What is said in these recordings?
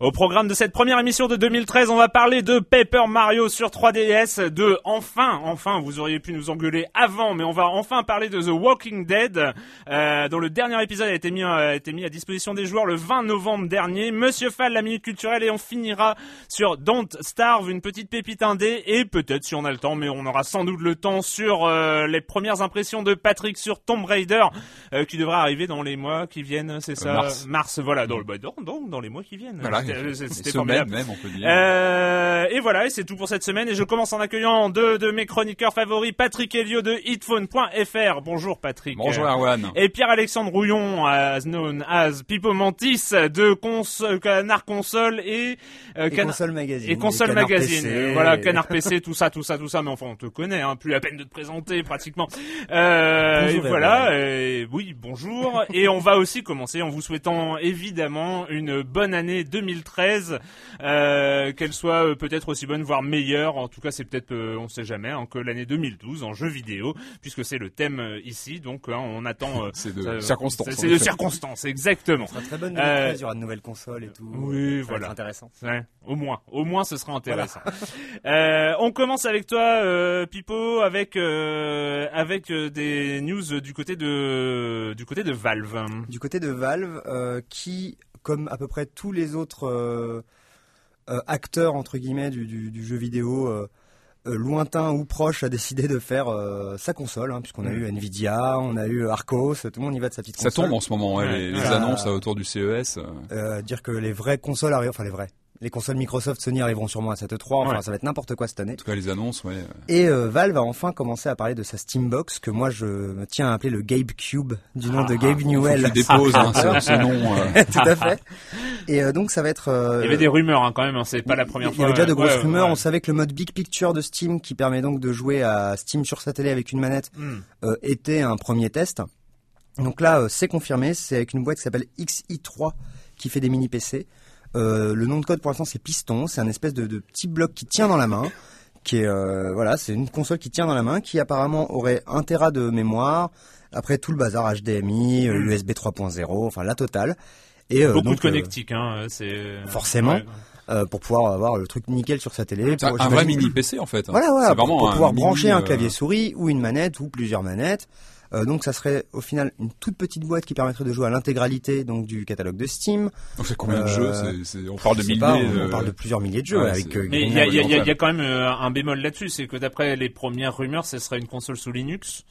Au programme de cette première émission de 2013, on va parler de Paper Mario sur 3DS, de enfin, enfin, vous auriez pu nous engueuler avant, mais on va enfin parler de The Walking Dead, euh, dont le dernier épisode a été mis, a été mis à disposition des joueurs le 20 novembre dernier. Monsieur Fall, la minute culturelle, et on finira sur Don't Starve, une petite pépite indé, et peut-être si on a le temps, mais on aura sans doute le temps sur euh, les premières impressions de Patrick sur Tomb Raider, euh, qui devra arriver dans les mois qui viennent, c'est ça? mars. Mars, voilà, dans, le- bah, dans, dans, dans les mois qui viennent. Voilà, C'était- les C'était semaines formidable. même, on peut dire. Euh, et voilà, et c'est tout pour cette semaine. Et je commence en accueillant deux de mes chroniqueurs favoris, Patrick Helio de hitphone.fr. Bonjour Patrick. Bonjour Erwan. Et Pierre-Alexandre Rouillon, as known as Pipo Mantis, de cons Canard Console et, euh, Et Cana- Console Magazine. et Console Canard Magazine. PC. Voilà, Canard PC, tout ça, tout ça, tout ça. Mais enfin, on te connaît, hein, plus la peine de te présenter pratiquement. Euh, Bonjour, et voilà, euh, oui, bonjour. et on va aussi commencer en vous souhaitant évidemment une bonne année 2013, euh, qu'elle soit euh, peut-être aussi bonne, voire meilleure. En tout cas, c'est peut-être, euh, on sait jamais, hein, que l'année 2012 en jeux vidéo, puisque c'est le thème euh, ici. Donc, hein, on attend. euh, C'est de ça- c'est- de effet. circonstances, exactement. Sera très bonne Euh, 2013, il y aura de nouvelles consoles et tout. Oui, Ça va voilà. être intéressant. Ouais, au moins, au moins, ce sera intéressant. Euh, on commence avec toi, euh, Pipo, avec euh, avec euh, des news du côté de du côté de Valve. Du côté de Valve, euh, qui, comme à peu près tous les autres euh, euh, acteurs entre guillemets du, du- du jeu vidéo euh, lointain ou proche, a décidé de faire euh, sa console, hein, puisqu'on a eu Nvidia, on a eu Arcos, tout le monde y va de sa petite Ça console. tombe en ce moment, ouais, Ouais. les, les Ça- annonces autour du CES. dire que les vraies consoles arrivent, enfin les vraies. Les consoles Microsoft, Sony arriveront sûrement à cette 3 enfin Ouais. ça va être n'importe quoi cette année. En tout cas, les annonces, ouais. Et euh, Valve a enfin commencé à parler de sa Steambox, que moi je me tiens à appeler le Gabe Cube, du nom de Gabe Faut Newell. que tu déposes hein, ce, ce nom. euh. Tout à fait. Et euh, donc ça va être. euh, Il y avait des rumeurs hein, quand même, hein, c'est pas la première il y fois. avait déjà de grosses Ouais, rumeurs. ouais. On savait que le mode Big Picture de Steam, qui permet donc de jouer à Steam sur sa télé avec une manette, Hmm. euh, était un premier test. Donc là, euh, c'est confirmé. C'est avec une boîte qui s'appelle XI3 qui fait des mini PC. Euh, le nom de code pour l'instant c'est Piston. C'est un espèce de, de petit bloc qui tient dans la main. Qui est euh, voilà, c'est une console qui tient dans la main, qui apparemment aurait un Tera de mémoire. Après tout le bazar HDMI, euh. USB 3.0, enfin la totale. Et euh, Beaucoup donc, de connectiques, hein, c'est forcément. Ouais. euh, pour pouvoir avoir le truc nickel sur sa télé. C'est un, pour- un vrai mini PC en fait. hein. Voilà, voilà, pour, vraiment pour un pouvoir mini, brancher un euh, clavier souris ou une manette ou plusieurs manettes. Euh, donc ça serait au final une toute petite boîte qui permettrait de jouer à l'intégralité donc du catalogue de Steam. On sait combien de Euh, jeux c'est- c'est- On parle de milliers. pas, on, euh, on parle de plusieurs milliers de jeux ouais, avec. c'est- euh, Mais il y y a- il y a- il y a quand même euh, un bémol là-dessus, c'est que d'après les premières rumeurs, ce serait une console sous Linux.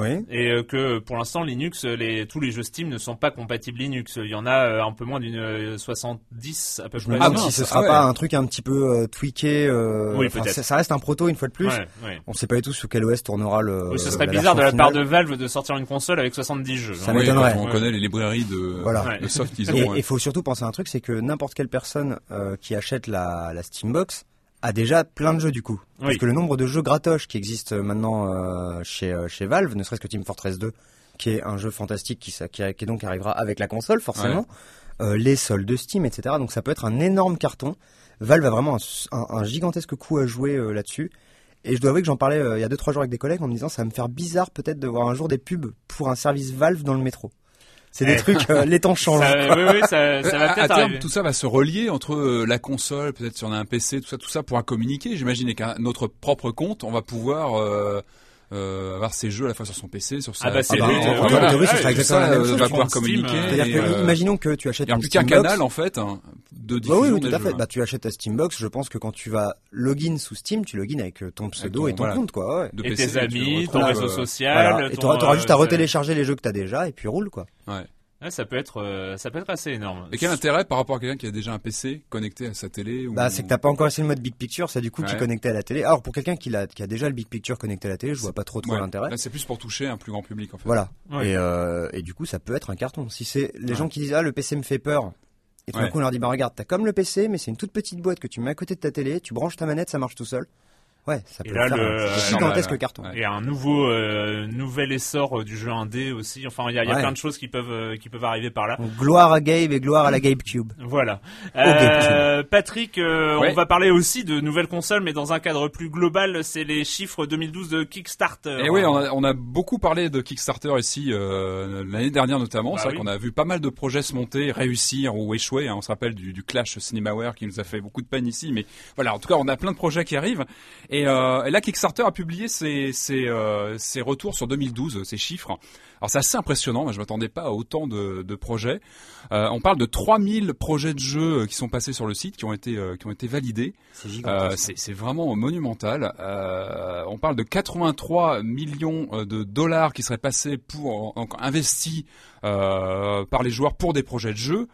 Oui. et euh, que pour l'instant Linux, euh, les, tous les jeux Steam ne sont pas compatibles Linux. Il y en a euh, un peu moins d'une euh, 70 à peu Je me près. Ah si ce ah sera ouais. pas un truc un petit peu euh, tweaké. euh, Oui, ça, ça reste un proto une fois de plus. Ouais, ouais. On sait pas du tout sous quel OS tournera le. Oui, ce serait la bizarre de la part de Valve de sortir une console avec 70 jeux. Ça hein. Oui, m'étonnerait. on connaît les librairies de, Voilà. De soft ont. Et ouais. il faut surtout penser à un truc, c'est que n'importe quelle personne euh, qui achète la, la Steambox a déjà plein de jeux du coup. Parce Oui. que le nombre de jeux gratos qui existent maintenant euh, chez, euh, chez Valve, ne serait-ce que Team Fortress 2, qui est un jeu fantastique qui, qui, donc arrivera avec la console forcément, euh, les soldes de Steam, etc. Donc ça peut être un énorme carton. Valve a vraiment un, un- un gigantesque coup à jouer euh, là-dessus. Et je dois avouer que j'en parlais euh, il y a 2-3 jours avec des collègues en me disant ça va me faire bizarre peut-être de voir un jour des pubs pour un service Valve dans le métro. C'est des Eh. trucs, euh, les temps changent. Ça, oui, oui, ça, ça va à, à peut-être terme, arriver. tout ça va se relier entre euh, la console, peut-être si on a un PC, tout ça, tout ça pourra communiquer. J'imagine qu'à notre propre compte, on va pouvoir euh, avoir ses jeux à la fois sur son PC, sur sa. Ah bah, c'est chose, va pouvoir communiquer. Imaginons que tu achètes Il n'y a plus qu'un canal en fait hein, de Bah diffusion oui, oui, tout à fait. Bah, tu achètes ta Steambox, je pense que quand tu vas login sous Steam, tu login avec euh, ton pseudo et ton compte, quoi. Et tes tu amis, ton euh, réseau social. Et t'auras t'auras juste à retélécharger les jeux que t'as déjà et puis roule, quoi. Ouais. Ouais, ça peut être, euh, ça peut être assez énorme. Et quel intérêt par rapport à quelqu'un qui a déjà un PC connecté à sa télé ou... Bah, c'est que t'as pas encore essayé le mode Big Picture, c'est du coup qui est connecté à la télé. Alors, pour quelqu'un qui, a déjà le Big Picture connecté à la télé, je vois pas trop trop Ouais. l'intérêt. Là, c'est plus pour toucher un plus grand public en fait. Voilà. Ouais. Et, euh, et du coup, ça peut être un carton. Si c'est les Ouais. gens qui disent, ah, le PC me fait peur. Et tout d'un coup, on leur dit, bah, regarde, t'as comme le PC, mais c'est une toute petite boîte que tu mets à côté de ta télé, tu branches ta manette, ça marche tout seul. Ouais, ça Et peut là, faire le- un euh, gigantesque normal, carton. Et un nouveau, euh, nouvel essor euh, du jeu indé aussi. Enfin, il y a, il y a Ouais. plein de choses qui peuvent, euh, qui peuvent arriver par là. Donc, gloire à Gabe et gloire à la Gabe Cube. Voilà. GameCube. Euh, Patrick, euh, Ouais. on va parler aussi de nouvelles consoles, mais dans un cadre plus global. C'est les chiffres 2012 de Kickstarter. Et Eh oui, on a, on a beaucoup parlé de Kickstarter ici euh, l'année dernière notamment. Bah c'est vrai oui. qu'on a vu pas mal de projets se monter, réussir ou échouer. hein. On se rappelle du, du Clash Cinemaware qui nous a fait beaucoup de peine ici. Mais voilà, en tout cas, on a plein de projets qui arrivent. Et, euh, et là, Kickstarter a publié ses, ses, euh, ses retours sur 2012, ses chiffres. Alors c'est assez impressionnant. Moi, je m'attendais pas à autant de, de projets. Euh, on parle de 3000 projets de jeux qui sont passés sur le site, qui ont été, euh, qui ont été validés. C'est Euh, vraiment monumental. Euh, on parle de 83 millions euh, de dollars qui seraient passés pour donc investis euh, par les joueurs pour des projets de jeux.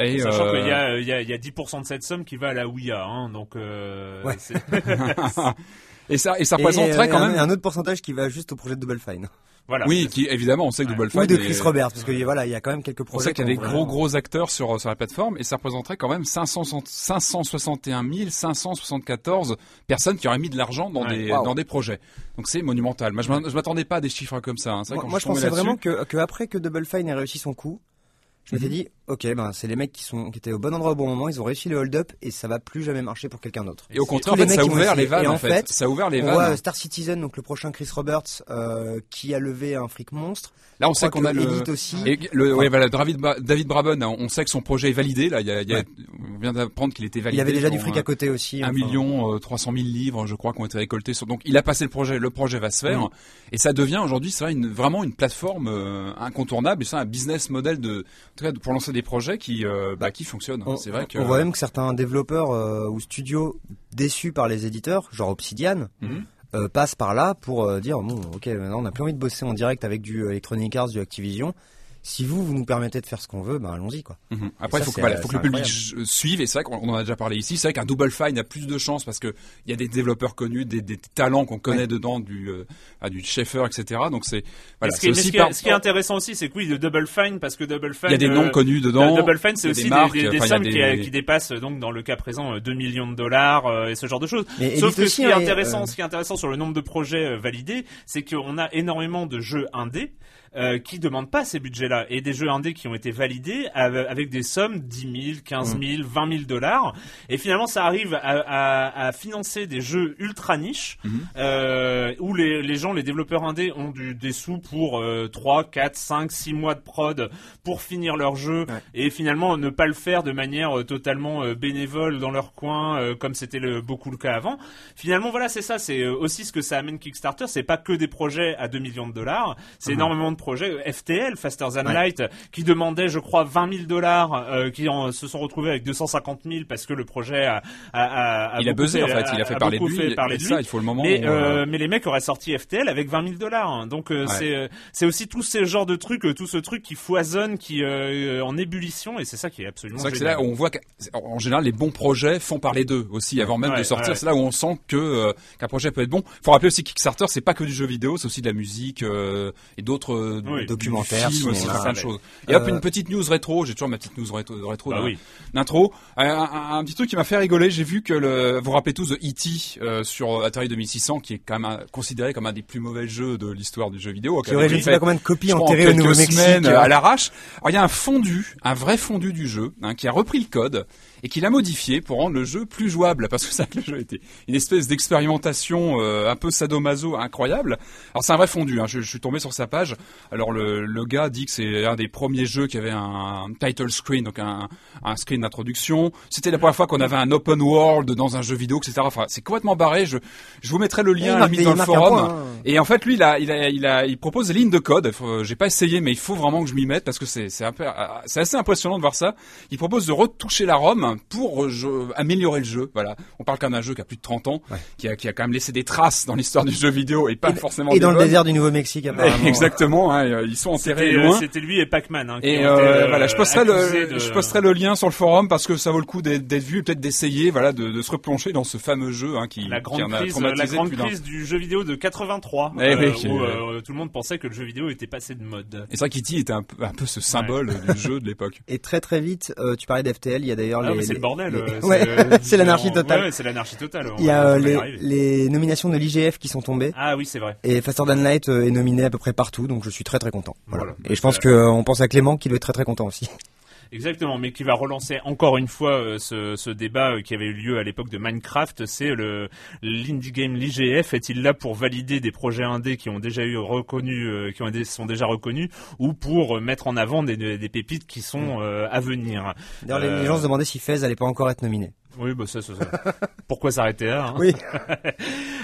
Et Sachant euh, qu'il y a, il y, a, y a 10% de cette somme qui va à la Ouya, hein, donc euh, Ouais. et ça et ça représenterait et quand un, même. un autre pourcentage qui va juste au projet de Double Fine. voilà. Oui, qui évidemment, on sait que Ouais. Double Ou Fine de est- Chris Roberts, parce que voilà, il y a quand même quelques On projets. sait qu'il y a des gros gros acteurs sur sur la plateforme et ça représenterait quand même 560 561 574 personnes qui auraient mis de l'argent dans Ouais. des Wow. dans des projets. Donc c'est monumental. Moi je m'attendais pas à des chiffres comme ça. hein. Vrai, Moi, quand moi, je pensais vraiment là-dessus- que, que après que Double Fine ait réussi son coup, je m'étais dit, ok, ben c'est les mecs qui sont qui étaient au bon endroit au bon moment, ils ont réussi le hold-up et ça va plus jamais marcher pour quelqu'un d'autre. Et au contraire, en fait, ça a ouvert les vannes en fait. fait, Ça a ouvert les On voit euh, Star Citizen, donc le prochain Chris Roberts, euh, qui a levé un fric monstre. Là, on sait qu'on a le Elite aussi. et le ouais, voilà, David Ba- David Braben, hein, on sait que son projet est validé là, il y a, il y a- Ouais. on vient d'apprendre qu'il était Il validé. y avait déjà du fric à côté aussi. un enfin. million euh, trois cent mille livres, je crois, qui ont été récoltés. Sur... Donc, il a passé le projet. Le projet va se faire, Mhm. et ça devient aujourd'hui, c'est vrai, une, vraiment une plateforme euh, incontournable. Et c'est un business model de, cas, pour lancer des projets qui, euh, bah, qui fonctionnent. On, C'est vrai que. on voit même que certains développeurs euh, ou studios déçus par les éditeurs, genre Obsidian, Mhm. euh, passent par là pour dire bon, ok, maintenant on n'a plus envie de bosser en direct avec du Electronic Arts, du Activision. Si vous, vous nous permettez de faire ce qu'on veut, ben allons-y quoi. Mhm. Après, il faut que, c'est- voilà, faut que c'est le public suive. Et c'est vrai qu'on en a déjà parlé ici. C'est vrai qu'un Double Fine a plus de chances parce que il y a des développeurs connus, des, des talents qu'on connaît Ouais. dedans, du, euh, ah, du Schaeffer, etc. Donc c'est voilà. Ce, qui est, c'est mais aussi ce qui est- par- ce qui est intéressant aussi, c'est que oui, de Double Fine, parce que Double Fine. Il y a des euh, noms connus dedans. Double Fine, c'est aussi des, marques, sommes des- qui, euh, qui dépassent donc dans le cas présent euh, 2 millions de dollars euh, et ce genre de choses. Mais Sauf que ce qui est hein, intéressant, euh, ce qui est intéressant sur le nombre de projets euh, validés, c'est qu'on a énormément de jeux indés. Euh, qui demandent pas ces budgets-là et des jeux indés qui ont été validés av- avec des sommes 10 000, 15 Mm. 000, 20 000 dollars et finalement ça arrive à, à- à financer des jeux ultra niches Mhm. euh, où les, les gens, les développeurs indés ont du, des sous pour euh, 3, 4, 5, 6 mois de prod pour finir leur jeu Ouais. et finalement ne pas le faire de manière euh, totalement euh, bénévole dans leur coin euh, comme c'était beaucoup le cas avant. Finalement voilà c'est ça, c'est aussi ce que ça amène Kickstarter, c'est pas que des projets à 2 millions de dollars, c'est Mhm. énormément de projets. FTL, Faster Than Light, qui demandait, je crois, 20 000 dollars, euh, qui en, se sont retrouvés avec 250 000 parce que le projet a, a, a, a Il a buzzé, en fait, il a fait parler de beaucoup lui, fait parler de ça, lui. il faut le moment Mais, euh, euh, les mecs auraient sorti FTL avec 20 000 dollars. hein. Donc euh, Ouais. c'est euh, c'est aussi tout ce genre de trucs, euh, tout ce truc qui foisonne, qui euh, en ébullition, et c'est ça qui est absolument. C'est là où on voit qu'en général les bons projets font parler d'eux aussi avant même Ouais, de sortir. C'est là où on sent que euh, qu'un projet peut être bon. Faut rappeler aussi que Kickstarter c'est pas que du jeu vidéo, c'est aussi de la musique euh, et d'autres euh, Oui. Documentaires, cinéma. plein de choses. Et hop Euh, une petite news rétro. J'ai toujours ma petite news rétro, rétro Bah oui. d'intro. Un, un- un petit truc qui m'a fait rigoler. J'ai vu que le, vous vous rappelez tous de E.T. euh, sur Atari 2600, qui est quand même un- considéré comme un des plus mauvais jeux de l'histoire du jeu vidéo. Qui aurait je sais pas combien de copies enterrées en au Nouveau-Mexique. euh, à l'arrache. Alors il y a un fondu, un vrai fondu du jeu, hein, qui a repris le code et qui l'a modifié pour rendre le jeu plus jouable, parce que ça, le jeu était une espèce d'expérimentation euh, un peu sadomaso incroyable. Alors c'est un vrai fondu, hein, je, je suis tombé sur sa page. Alors le, le gars dit que c'est un des premiers jeux qui avait un, title screen, donc un, un screen d'introduction. C'était la première fois qu'on avait un open world dans un jeu vidéo, etc. Enfin, c'est complètement barré. Je, je vous mettrai le lien limite des- dans le forum. point, hein. Et en fait, lui, il a, il a, il a, il propose des lignes de code. J'ai pas essayé, mais il faut vraiment que je m'y mette parce que c'est, euh, c'est assez impressionnant de voir ça. Il propose de retoucher la ROM pour je- améliorer le jeu. Voilà. On parle quand même d'un jeu qui a plus de 30 ans, qui a, qui a quand même laissé des traces dans l'histoire du jeu vidéo et pas forcément Et des dans le désert du Nouveau-Mexique, apparemment. Exactement. hein, euh, ils sont enterrés C'était, euh, loin. C'était lui et Pac-Man. Hein, qui Et euh, voilà, je posterai le, de- je posterai le lien sur le forum parce que ça vaut le coup d'être, vu, et peut-être d'essayer, voilà, de, de se replonger dans ce fameux jeu hein, qui, la qui grande en a crise, traumatisé la grande crise du jeu vidéo de 83, Eh oui, euh, qui- où euh, tout le monde pensait que le jeu vidéo était passé de mode. Et c'est vrai qu'E.T. était un peu, un peu ce symbole du jeu de l'époque. Et très très vite, euh, tu parlais d'FTL, il y a d'ailleurs Ah, les... c'est le bordel. les- euh, Ouais, euh, c'est l'anarchie totale. Ouais, c'est l'anarchie totale. Il y a euh, les, nominations de l'IGF qui sont tombées. Ah oui, c'est vrai. Et Faster Than Light est nominé à peu près partout, donc je suis très très content. Voilà. Voilà. Et je pense que euh, on pense à Clément qui doit être très très content aussi. Exactement, mais qui va relancer encore une fois euh, ce, ce débat euh, qui avait eu lieu à l'époque de Minecraft. C'est le l'indie game l'IGF est-il là pour valider des projets indés qui ont déjà eu reconnu, euh, qui ont sont déjà reconnus, ou pour mettre en avant des, des pépites qui sont euh, à venir? D'ailleurs, les- les gens se demandaient si Fez allait pas encore être nominé. Oui, bah ça, ça, ça. Pourquoi s'arrêter là hein? Oui.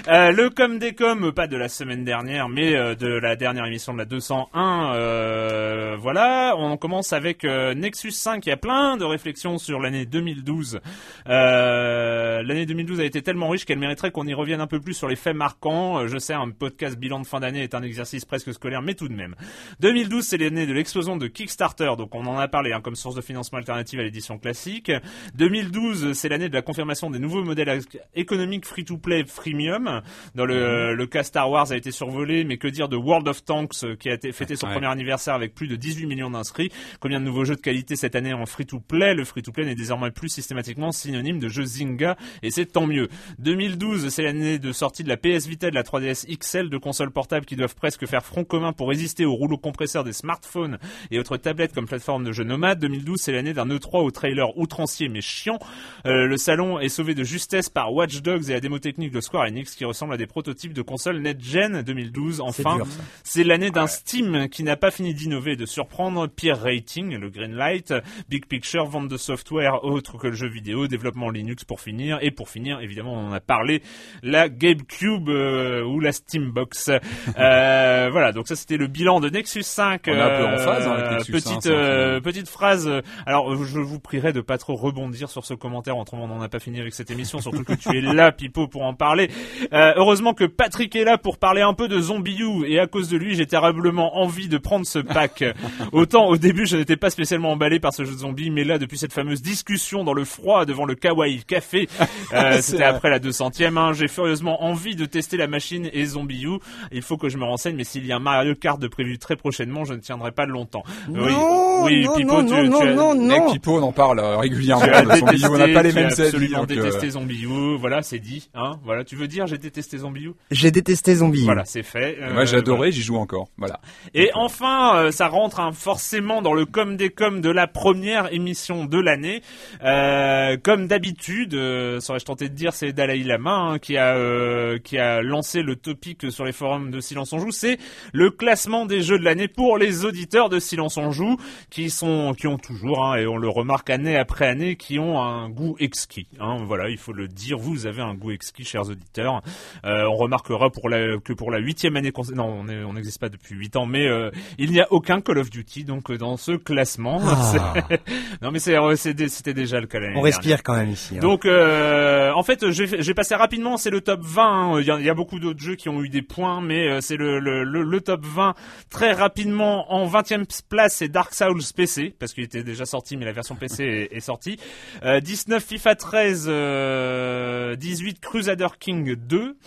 Euh, le com des com, pas de la semaine dernière, mais euh, de la dernière émission de la 201. euh, voilà, on commence avec Nexus 5. Il y a plein de réflexions sur l'année 2012. Euh, l'année 2012 a été tellement riche qu'elle mériterait qu'on y revienne un peu plus sur les faits marquants. Je sais, un podcast bilan de fin d'année est un exercice presque scolaire, mais tout de même. 2012, c'est l'année de l'explosion de Kickstarter, donc on en a parlé hein, comme source de financement alternative à l'édition classique. 2012, c'est l'année de la confirmation des nouveaux modèles économiques free-to-play freemium. Dans le, le cas Star Wars a été survolé, mais que dire de World of Tanks euh, qui a été fêté son Ouais. premier anniversaire avec plus de 18 millions d'inscrits? Combien de nouveaux jeux de qualité cette année en free-to-play? Le free-to-play n'est désormais plus systématiquement synonyme de jeu Zynga, et c'est tant mieux. 2012, c'est l'année de sortie de la PS Vita de la 3DS XL, de consoles portables qui doivent presque faire front commun pour résister au rouleau compresseur des smartphones et autres tablettes comme plateforme de jeux nomades. 2012, c'est l'année d'un E3 au trailer outrancier mais chiant. Euh, le salon est sauvé de justesse par Watch Dogs et la démo technique de Square Enix qui ressemble à des prototypes de consoles next-gen 2012. Enfin, c'est l'année d'un Steam qui n'a pas fini d'innover et de surprendre. Peer rating, le Greenlight, Big Picture, vente de software autre que le jeu vidéo, développement Linux pour finir. Et pour finir, évidemment, on en a parlé, la GameCube euh, ou la Steambox. euh, voilà, donc ça c'était le bilan de Nexus 5. On est un peu en phase, hein, avec Euh, Nexus, petite, hein, c'est un euh, film. petite phrase. Alors, je vous prierai de pas trop rebondir sur ce commentaire. On n'en a pas fini avec cette émission. Surtout que tu es là, Pipo, pour en parler. Euh, heureusement que Patrick est là pour parler un peu de Zombie U. Et à cause de lui, j'ai terriblement envie de prendre ce pack. Autant au début, je n'étais pas spécialement emballé par ce jeu de zombie, mais là, depuis cette fameuse discussion dans le froid devant le Kawaii Café, euh, c'était après la 200e, hein, j'ai furieusement envie de tester la machine et Zombie U. Il faut que je me renseigne, mais s'il y a un Mario Kart de prévu très prochainement, je ne tiendrai pas longtemps. oui, Non, oui, non, Pipo, non, tu, non, tu as- non, non. Pipo, on en parle régulièrement. tu as de Zombie U. on n'a pas les détesté, mêmes tu as avis. Absolument euh, détesté Zombie U. Voilà, c'est dit. Hein, voilà, tu veux dire j'ai détesté Zombie U? J'ai détesté Zombie. Voilà, c'est fait. Euh, Moi, j'ai voilà. adoré, j'y joue encore. Voilà. Et enfin, euh, ça rentre hein, forcément dans le com des com de la première émission de l'année. Euh, comme d'habitude, euh, serais-je tenté de dire, c'est Dalai Lama hein, qui a euh, qui a lancé le topic sur les forums de Silence on joue. C'est le classement des jeux de l'année pour les auditeurs de Silence on joue, qui sont qui ont toujours hein, et on le remarque année après année, qui ont un goût exquis. Hein, voilà, il faut le dire. Vous avez un goût exquis, chers auditeurs. Euh, on remarquera pour la, que pour la huitième année, non, on n'existe pas depuis huit ans, mais euh, il n'y a aucun Call of Duty donc euh, dans ce classement. C'est- non, mais c'était déjà le cas l'année On dernière. respire quand même ici. hein. Donc, euh, en fait, j'ai passé rapidement. C'est le top 20. hein. Il y, a, il y a beaucoup d'autres jeux qui ont eu des points, mais c'est le, le, le, le top 20 très rapidement. En 20e place, c'est Dark Souls PC parce qu'il était déjà sorti, mais la version PC est, est sortie. Euh, 19 FIFA 13, euh, 18 Crusader King 2,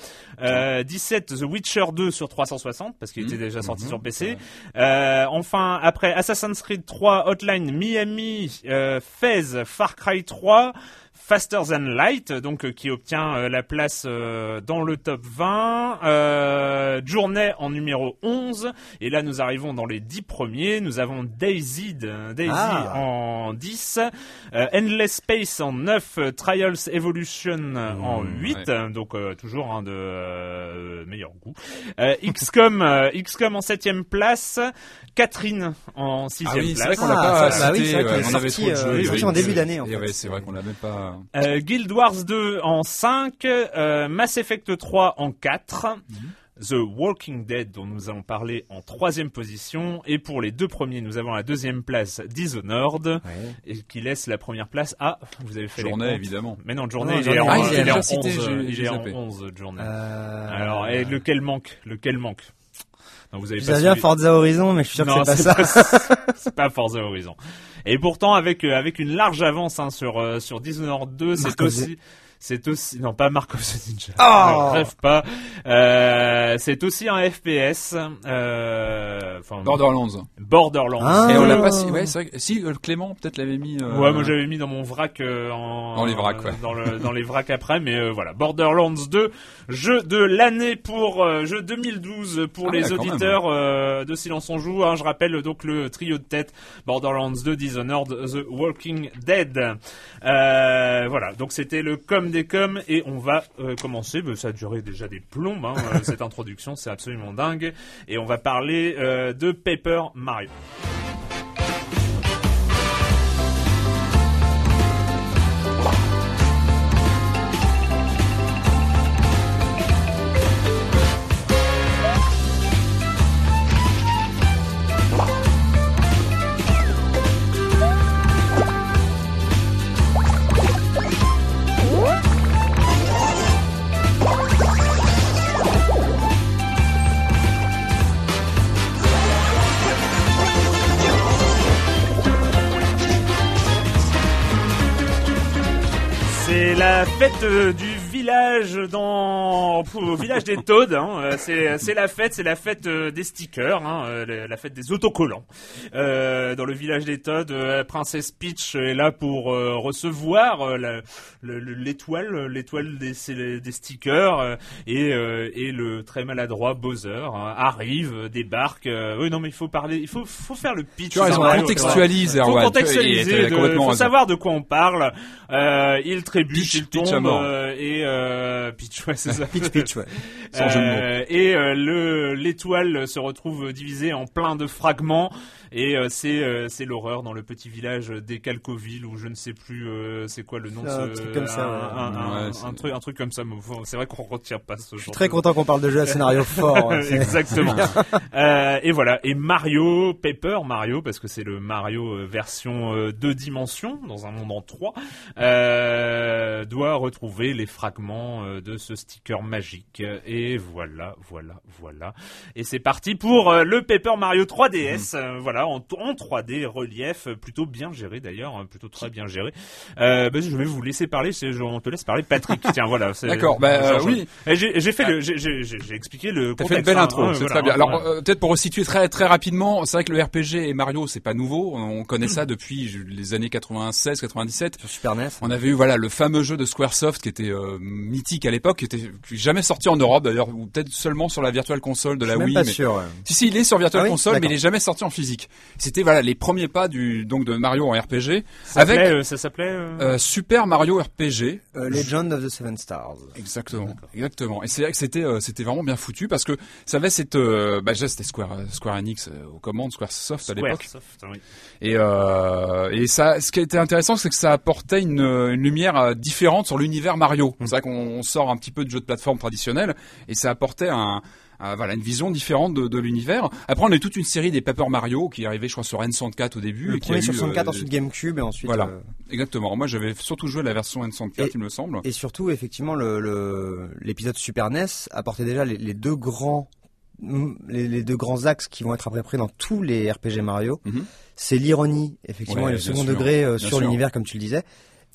euh, 17 The Witcher 2 sur 360 parce qu'il était déjà sorti sur PC. Euh, enfin, après Assassin's Creed 3, Hotline Miami, euh, Fez, Far Cry 3, Faster Than Light, donc euh, qui obtient euh, la place euh, dans le top 20. Euh, Journée en numéro 11. Et là, nous arrivons dans les 10 premiers. Nous avons Daisy, Daisy Ah. en 10. euh, Endless Space en 9. euh, Trials Evolution en 8. Donc euh, toujours un de euh, meilleur goût. Euh, XCOM, euh, XCOM en 7 place. Catherine en 6 Ah oui, c'est place. vrai qu'on l'a Ah, pas ça, bah oui, ouais, on avait sorti, trop de euh, sorti en début d'année, en et fait. ouais, c'est vrai qu'on l'a même pas. Euh, Guild Wars 2 en 5, euh, Mass Effect 3 en 4, The Walking Dead dont nous allons parler en troisième position, et pour les deux premiers nous avons la deuxième place Dishonored, Ouais. et qui laisse la première place à, vous avez fait Journée, les évidemment. Mais non, journée, Non, il est Journée, en, ah, il il est en déjà 11, cité, j'ai- il j'ai est en zappé. 11 de journée. Euh, Alors, et lequel manque? Lequel manque? Non, vous avez pas suivi. Forza Horizon, mais je suis sûr Non, que c'est pas ça. c'est pas Forza Horizon. Et pourtant, avec euh, avec une large avance hein, sur euh, sur Dishonored 2, c'est aussi c'est aussi non pas Mark of the Ninja. Oh Ne rêve pas. Euh, c'est aussi un FPS. Euh, enfin Borderlands. Borderlands. Ah. Et on l'a pas. si- Ouais, c'est vrai. que- Si euh, Clément peut-être l'avait mis. euh, Ouais, moi j'avais mis dans mon vrac euh, en Dans les vracs, ouais. dans, le, dans les vracs après, mais euh, voilà, Borderlands 2, jeu de l'année pour euh, jeu 2012 pour Ah les ouais, auditeurs euh, de Silence on joue. hein. je rappelle donc le trio de tête Borderlands 2, Dishonored, The Walking Dead. Euh, voilà, donc c'était le des coms et on va euh, commencer. ça a duré déjà des plombes hein, euh, cette introduction, c'est absolument dingue. Et on va parler euh, de Paper Mario. Fête euh, du village dans au village des Toads. Hein. Euh, C'est c'est la fête, c'est la fête euh, des stickers, hein, euh, la- fête des autocollants. Euh, dans le village des Toads, la princesse Peach est là pour euh, recevoir l'étoile, l'étoile des, stickers et euh, et le très maladroit Bowser hein, arrive, débarque. oui non mais il faut parler, il faut faut faire le pitch. Tu Mario, quoi. contextualise, Faut contextualiser, de- faut raison. savoir de quoi on parle. Euh, il trébuche, il tombe euh, et euh, Peach, ouais, c'est ça. Pitch pitch, ouais. Sans jeu de mots. Euh, et euh, le l'étoile se retrouve divisée en plein de fragments et euh, c'est euh, c'est l'horreur dans le petit village des Calcoville ou je ne sais plus euh, c'est quoi le nom de Un ce truc comme ça, un, ouais. un- un- Ouais, c'est- un truc un truc comme ça c'est vrai qu'on retient pas ce Je suis genre très de- content qu'on parle de jeux à scénario fort. Exactement. Euh, et voilà. Et Mario, Paper Mario, parce que c'est le Mario version euh, deux dimensions dans un monde en trois, euh, doit retrouver les fragments euh, de ce sticker magique. Et voilà, voilà, voilà. Et c'est parti pour euh, le Paper Mario 3DS. euh, voilà, en, en 3D relief, euh, plutôt bien géré d'ailleurs, hein, plutôt très bien géré. Euh, bah, je vais vous laisser parler. je- On te laisse parler, Patrick. Tiens, voilà. D'accord, bah, euh, Georges. oui. J'ai fait le, j'ai- expliqué le. T'as fait une belle hein, intro, hein, c'est voilà, très bien. Alors euh, peut-être pour resituer très très rapidement, c'est vrai que le RPG et Mario c'est pas nouveau, on connaît ça depuis les années 96, 97. Sur Super NES. On avait eu voilà le fameux jeu de Squaresoft qui était euh, mythique à l'époque, qui était jamais sorti en Europe d'ailleurs, ou peut-être seulement sur la Virtual Console de Je la Wii. pas mais- sûr. Si si, il est sur Virtual Ah oui Console, mais il est jamais sorti en physique. C'était voilà les premiers pas du donc de Mario en RPG Ça avec s'appelait, euh, ça s'appelait. euh, euh, Super Mario RPG. Euh, Legend of the Seven Stars. Exactement, exactement. Et c'est vrai que c'était euh, c'était vraiment bien foutu parce que ça avait cette euh, bah déjà c'était Square Square Enix euh, aux commandes, Square Soft à l'époque. Oui. Et euh, et ça ce qui était intéressant c'est que ça apportait une, une lumière euh, différente sur l'univers Mario. C'est vrai qu'on on sort un petit peu de jeu de plateforme traditionnel et ça apportait un- voilà une vision différente de, de l'univers. Après on a eu toute une série des Paper Mario qui arrivaient je crois sur N64 au début Le et qui premier sur eu, 64, euh, ensuite GameCube et ensuite. voilà. euh, Exactement. Moi j'avais surtout joué à la version N64 Et- il me semble. Et surtout, effectivement, le- le- l'épisode Super NES apportait déjà les, les deux grands, mm, les, les deux grands axes qui vont être après pris dans tous les RPG Mario. Mhm. C'est l'ironie, effectivement, Ouais, et le second sûr, degré euh, sur l'univers, comme tu le disais.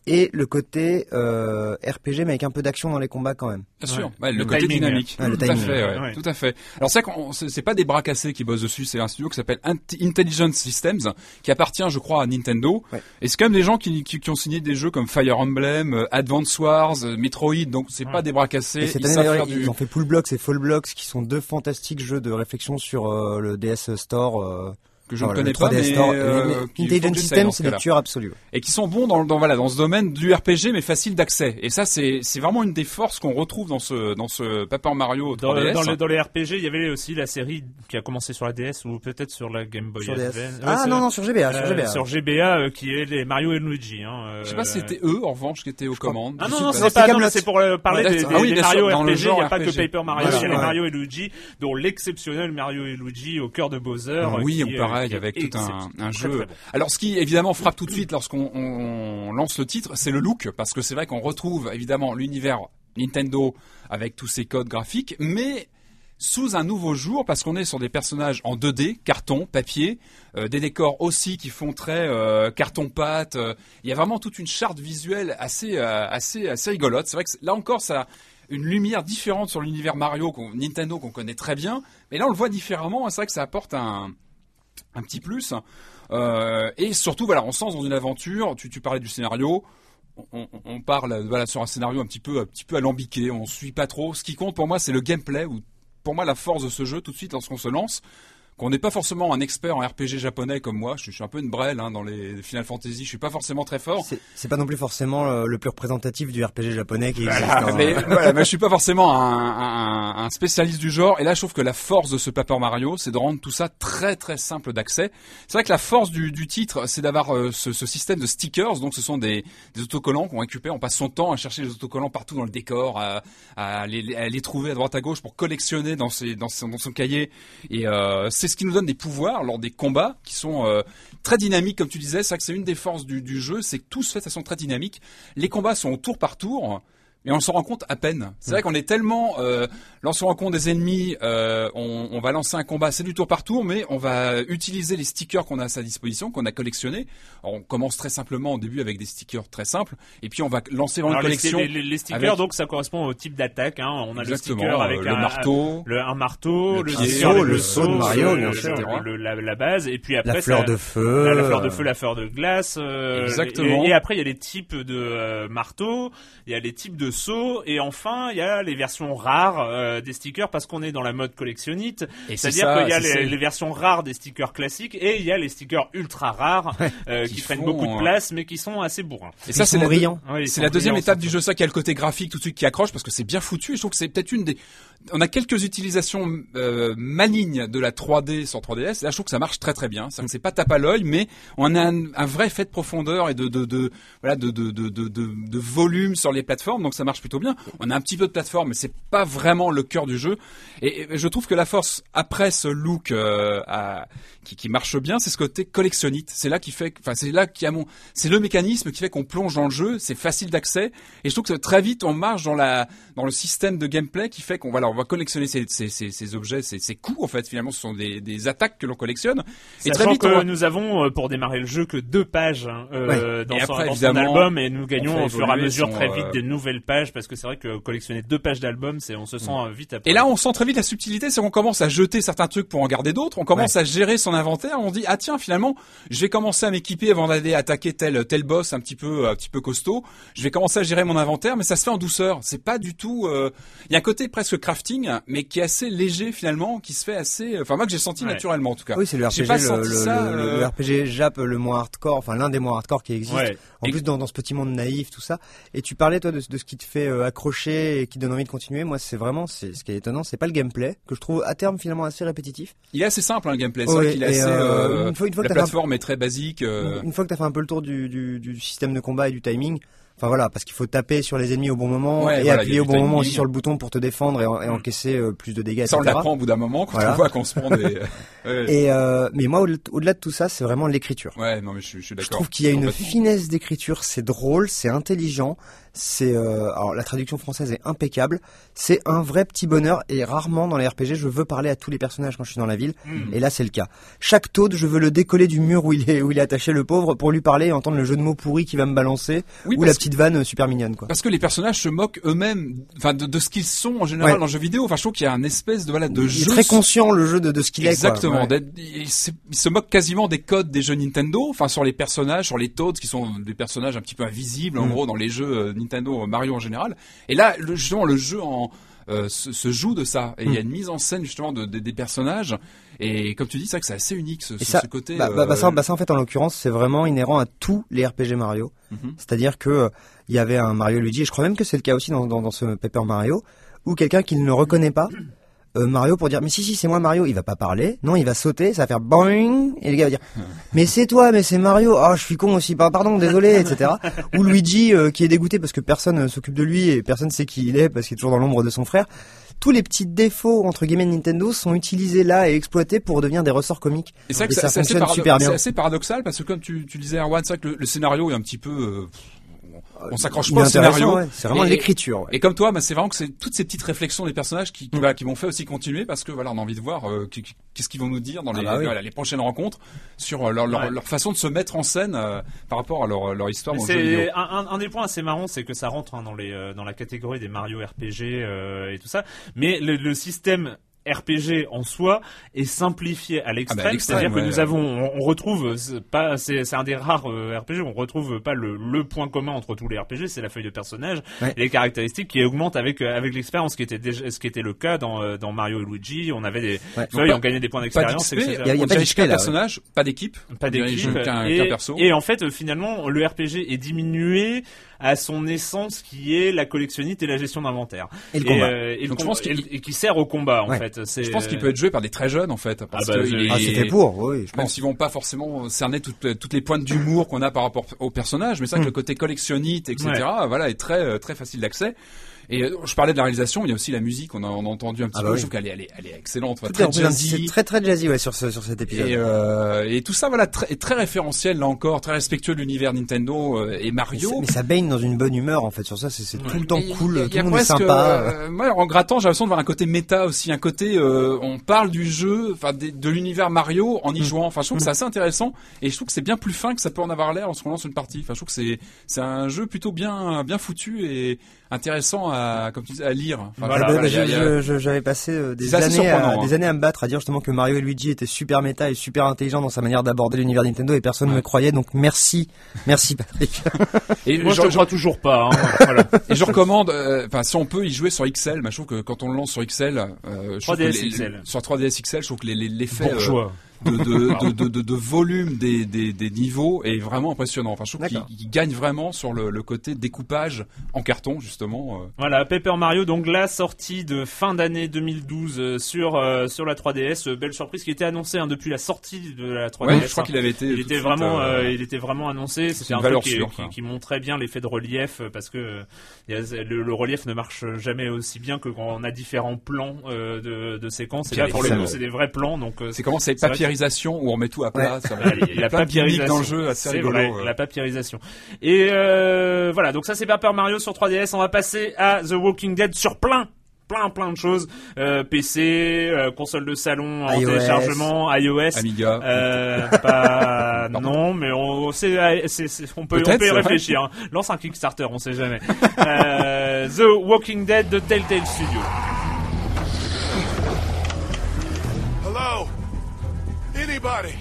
Et le côté euh, RPG, mais avec un peu d'action dans les combats quand même. Bien sûr, Ouais. Ouais, le, Le côté timing, dynamique. ouais. Le tout à fait, ouais, ouais. tout à fait. Alors c'est qu'on c'est pas des bras cassés qui bossent dessus, c'est un studio qui s'appelle Int- Intelligent Systems, qui appartient, je crois, à Nintendo. Ouais. Et c'est quand même des gens qui, qui, qui ont signé des jeux comme Fire Emblem, euh, Advance Wars, euh, Metroid. Donc c'est Ouais. pas des bras cassés. Et cette ils année, du. ils ont fait Pool Blocks et Fall Blocks, qui sont deux fantastiques jeux de réflexion sur euh, le DS Store. euh, que je voilà, ne le connais pas, 3DS mais, Store. euh, Mais qui font Intelligent Systems, dans c'est ce des tueurs absolus. et qui sont bons dans, dans voilà dans ce domaine du RPG mais facile d'accès et ça c'est c'est vraiment une des forces qu'on retrouve dans ce dans ce Paper Mario 3DS Dans, dans, les, dans les RPG, il y avait aussi la série qui a commencé sur la DS ou peut-être sur la Game Boy. Advance. Ouais, Ah non, non, sur GBA, sur euh, GBA. sur GBA, euh, qui est les Mario et Luigi. Hein, euh, je sais pas si c'était eux en revanche qui étaient aux commandes Ah non, non, c'est pas, c'est pour euh, parler Ouais, des, Ah Mario le RPG, il n'y a pas que. Paper Mario, il y a les. Mario et Luigi, dont l'exceptionnel Mario et Luigi au cœur de Bowser. Oui, qui, ou avec tout un, jeu. très bon. Alors, ce qui évidemment frappe tout de suite lorsqu'on on, on lance le titre, c'est le look, parce que c'est vrai qu'on retrouve évidemment l'univers Nintendo avec tous ses codes graphiques, mais sous un nouveau jour, parce qu'on est sur des personnages en 2D, carton, papier, euh, des décors aussi qui font très euh, carton-pâte. euh, il y a vraiment toute une charte visuelle assez, assez, assez rigolote. C'est vrai que là encore, ça a une lumière différente sur l'univers Mario, qu'on- Nintendo qu'on connaît très bien, mais là on le voit différemment. C'est vrai que ça apporte un un petit plus. Euh, et surtout, voilà, on se lance dans une aventure. Tu, tu parlais du scénario. On, parle voilà, sur un scénario un petit peu, un petit peu alambiqué. On suit pas trop. Ce qui compte pour moi, c'est le gameplay. Où, pour moi, la force de ce jeu, tout de suite, lorsqu'on se lance, qu'on n'est pas forcément un expert en RPG japonais comme moi. Je, je suis un peu une brêle hein, dans les Final Fantasy. Je suis pas forcément très fort. C'est- pas non plus forcément euh, le plus représentatif du RPG japonais qui existe. Voilà, hein. mais, voilà, mais je suis pas forcément un, un- un spécialiste du genre. Et là, je trouve que la force de ce Paper Mario, c'est de rendre tout ça très très simple d'accès. C'est vrai que la force du, du titre, c'est d'avoir euh, ce, ce système de stickers. Donc, ce sont des, des autocollants qu'on récupère. On passe son temps à chercher les autocollants partout dans le décor, à, à les, à les trouver à droite à gauche pour collectionner dans, ses, dans, son, dans son cahier. Et euh, c'est ce qui nous donne des pouvoirs lors des combats qui sont euh, très dynamiques, comme tu disais. C'est que c'est une des forces du, du jeu, c'est que tout se fait de façon très dynamique. Les combats sont au tour par tour. Mais on s'en rend compte à peine. C'est vrai qu'on est tellement, euh, lorsqu'on rencontre des ennemis, euh, on, on va lancer un combat, c'est du tour par tour, mais on va utiliser les stickers qu'on a à sa disposition, qu'on a collectionnés. Alors, on commence très simplement au début avec des stickers très simples, et puis on va lancer vraiment Alors, une les, collection. les- les- les stickers, avec- donc ça correspond au type d'attaque. Hein. On a Exactement, le sticker avec euh, le un, marteau. le, un marteau, le le, pied, sticker le saut de Mario, le- bien le- sûr. le- la, la base, et puis après la fleur ça- de feu. la, la fleur de feu, la fleur de glace. euh, Exactement. Et, et après, il y a les types de euh, marteaux, il y a les types de sauts, et enfin, il y a les versions rares euh, des stickers parce qu'on est dans la mode collectionnite. C'est-à-dire qu'il y a les, versions rares des stickers classiques et il y a les stickers ultra rares euh, qui, Qui prennent font, beaucoup de euh, place mais qui sont assez bourrins. Et ça, c'est ils c'est la deuxième étape du jeu, ça, qui a le côté graphique tout de suite qui accroche parce que c'est bien foutu. Et je trouve que c'est peut-être une des, on a quelques utilisations euh, malignes de la 3D sur 3DS. Là, je trouve que ça marche très très bien. C'est pas tape à l'œil, mais on a un, un vrai effet de profondeur et de, de, de voilà de, de, de, de, de, de volume sur les plateformes. Donc ça marche plutôt bien. On a un petit peu de plateforme, mais c'est pas vraiment le cœur du jeu. Et, et je trouve que la force après ce look euh, à- qui, qui marche bien, c'est ce côté collectionnite. C'est là qui fait, enfin c'est là qui a mon, c'est le mécanisme qui fait qu'on plonge dans le jeu. C'est facile d'accès et je trouve que très vite on marche dans la dans le système de gameplay qui fait qu'on voilà, va collectionner ces, ces, ces, ces objets, ces, ces coups en fait. Finalement, ce sont des, des attaques que l'on collectionne. Et très vite, que nous avons euh, pour démarrer le jeu que deux pages hein, euh, dans, son, après, dans son album et nous gagnons on au fur et à mesure son, très vite euh, des nouvelles pages parce que c'est vrai que collectionner deux pages d'album, c'est on se sent euh, vite après. Et là, on sent très vite la subtilité, c'est qu'on commence à jeter certains trucs pour en garder d'autres. On commence à gérer son inventaire. On dit ah tiens finalement, je vais commencer à m'équiper avant d'aller attaquer tel tel boss un petit peu un petit peu costaud. Je vais commencer à gérer mon inventaire, mais ça se fait en douceur. C'est pas du tout. euh, Il y a un côté presque crafting, mais qui est assez léger finalement, qui se fait assez. Enfin moi que j'ai senti Ouais. naturellement en tout cas. Oui, c'est le RPG, pas le, senti le- ça, le- euh, le RPG Jap le moins hardcore, enfin l'un des moins hardcore qui existe. Ouais. En Et- plus dans, dans ce petit monde naïf, tout ça. Et tu parlais toi de, de ce qui te fait euh, accrocher et qui donne envie de continuer. Moi, c'est vraiment, c'est ce qui est étonnant, c'est pas le gameplay que je trouve à terme finalement assez répétitif. Il est assez simple hein, le gameplay. C'est Ouais, vrai qu'il est assez. euh, euh, une fois- une fois la un- plateforme est très basique. euh, Une fois que t'as fait un peu le tour du, du, du système de combat et du timing. Enfin voilà, parce qu'il faut taper sur les ennemis au bon moment Ouais, et voilà, appuyer au bon moment aussi sur le bouton pour te défendre et, en- et encaisser euh, plus de dégâts. Ça on l'apprend au bout d'un moment quand Voilà. on voit qu'on se prend des. ouais. Et euh, mais moi, au- au-delà de tout ça, c'est vraiment l'écriture. Ouais, non mais je, suis- je suis d'accord. Je trouve qu'il y a une finesse d'écriture, c'est drôle, c'est intelligent, c'est euh, alors la traduction française est impeccable, c'est un vrai petit bonheur et rarement dans les RPG je veux parler à tous les personnages quand je suis dans la ville Hmm. et là c'est le cas. Chaque Toad, je veux le décoller du mur où il est où il est attaché le pauvre pour lui parler et entendre le jeu de mots pourri qui va me balancer Oui, ou la que- petite vanne super mignonne quoi. Parce que les personnages se moquent eux-mêmes, enfin de, de ce qu'ils sont en général Ouais. dans le jeu vidéo. Enfin, je trouve qu'il y a un espèce de voilà de il jeu est très conscient le jeu de, de ce qu'il est. quoi. Exactement. Ouais. d'être- Il, se- moque quasiment des codes des jeux Nintendo, enfin sur les personnages, sur les Toads qui sont des personnages un petit peu invisibles en Mm. gros dans les jeux euh, Nintendo, euh, Mario en général. Et là, le, justement, le jeu en euh, se, se joue de ça. Et il y a une mise en scène justement de, de- des personnages. Et comme tu dis, c'est vrai que c'est assez unique ce, ça, ce côté. bah, bah, bah, euh, ça, bah, ça, en fait en l'occurrence c'est vraiment inhérent à tous les RPG Mario. Mhm. C'est-à-dire que euh, il y avait un Mario Luigi, et je crois même que c'est le cas aussi dans, dans, dans ce Paper Mario, où quelqu'un qui ne le reconnaît pas, euh, Mario pour dire mais si si c'est moi Mario, il va pas parler, non il va sauter, ça va faire boing, et le gars va dire mais c'est toi, mais c'est Mario, ah je suis con aussi, par- pardon, désolé, etc. Ou Luigi euh, qui est dégoûté parce que personne euh, s'occupe de lui et personne sait qui il est parce qu'il est toujours dans l'ombre de son frère. Tous les petits défauts entre guillemets de Nintendo sont utilisés là et exploités pour devenir des ressorts comiques. Et ça assez, fonctionne super bien. c'est assez paradoxal parce que comme tu, tu disais Erwan, c'est vrai que le, le scénario est un petit peu. euh, on s'accroche pas au scénario. ouais. C'est vraiment l'écriture. ouais. Et comme toi, bah, c'est vraiment que c'est toutes ces petites réflexions des personnages qui, Mm. m'ont fait aussi continuer parce que voilà, on a envie de voir euh, qu'est-ce qu'ils vont nous dire dans Ah les, bah oui. voilà, les prochaines rencontres sur euh, leur, leur, Ouais. leur façon de se mettre en scène euh, par rapport à leur, leur histoire Mais dans le jeu vidéo. C'est un, des points assez marrants, c'est que ça rentre hein, dans les euh, dans la catégorie des Mario RPG euh, et tout ça. Mais le, le système RPG en soi est simplifié à l'extrême, Ah bah, l'extrême, c'est-à-dire que ouais. nous avons, on, on retrouve c'est pas, c'est c'est un des rares euh, RPG, on retrouve pas le, le point commun entre tous les RPG, c'est la feuille de personnage, Ouais. et les caractéristiques qui augmentent avec euh, avec l'expérience, ce qui était déjà, ce qui était le cas dans euh, dans Mario et Luigi, on avait des Ouais. feuilles, on gagnait des points d'expérience, etc. y a- y a on pas d'XP, personnage, pas d'équipe, pas d'équipe. et, qu'un perso. et en fait, finalement, le RPG est diminué à son essence qui est la collectionnite et la gestion d'inventaire. Et le combat. euh, et, le Donc, je pense qu'il- et qui sert au combat, en Ouais. fait. C'est- Je pense qu'il peut être joué par des très jeunes en fait, parce Ah bah, que je- il Ah, c'était pour, oui, je Même pense. s'ils vont pas forcément cerner toutes, toutes les pointes d'humour qu'on a par rapport au personnage, mais c'est vrai que le côté collectionnite, etc., Ouais. voilà, est très euh, très facile d'accès. Et euh, je parlais de la réalisation, il y a aussi la musique, on a, on a entendu un petit Ah peu, bah je trouve qu'elle est, elle est, elle est excellente, Tout très en jazzy. C'est très très jazzy ouais, sur, ce, sur cet épisode. Et, euh, et tout ça, voilà, très, très référentiel là encore, très respectueux de l'univers Nintendo euh, et Mario. mais ça baigne dans une bonne humeur en fait sur ça, c'est tout le temps Et cool, y a- tout le monde est sympa. euh, moi, en grattant, j'ai l'impression de voir un côté méta aussi, un côté, euh, on parle du jeu, enfin de l'univers Mario en y Mm. jouant. Enfin, je trouve que c'est assez intéressant et je trouve que c'est bien plus fin que ça peut en avoir l'air lorsqu'on lance une partie. Enfin, je trouve que c'est c'est un jeu plutôt bien bien foutu et intéressant à comme tu disais à lire. Enfin, Voilà, voilà, bah, J'avais passé euh, des années, à, hein. des années à me battre à dire justement que Mario et Luigi étaient super méta et super intelligents dans sa manière d'aborder l'univers Nintendo et personne ne me croyait donc merci, merci Patrick. Et Moi, je te crois toujours pas. hein. voilà. Et je recommande, euh, enfin si on peut y jouer sur XL, mais je trouve que quand on le lance sur XL, euh, je trouve 3DS que les- XL. sur 3DS XL, je trouve que les- les- l'effet euh, Bourgeois. De, de, de, de- de volume des, des, des niveaux est vraiment impressionnant. Enfin, je trouve qu'il gagne vraiment sur le, le côté découpage en carton justement. euh. Voilà, Paper Mario, donc la sortie de fin d'année 2012 euh, sur euh, sur la 3DS, euh, belle surprise qui était annoncée hein, depuis la sortie de la 3DS. Ouais, je crois hein. qu'il avait été. Il était vraiment, euh, euh, il était vraiment annoncé. C'était une un valeur truc sûre, qui- montrait bien l'effet de relief parce que euh, le, le relief ne marche jamais aussi bien que quand on a différents plans euh, de, de séquences. Et là, pour le coup, c'est des vrais plans. Donc C'est comment c'est vrai papierisation où on met tout à plat. ça va- Ah, il y a plein de gimmicks dans le jeu assez c'est rigolo. vrai, euh. la papierisation. Et euh, voilà, donc ça c'est Paper Mario sur 3DS. On va passer à The Walking Dead sur plein plein plein de choses. Euh, PC, euh, console de salon en iOS. téléchargement, iOS. Amiga. Euh, pas non, mais on, c'est- c'est- c'est- on peut, on peut y réfléchir. hein. Lance un Kickstarter, on sait jamais. Euh, The Walking Dead de Telltale Studio. Anybody?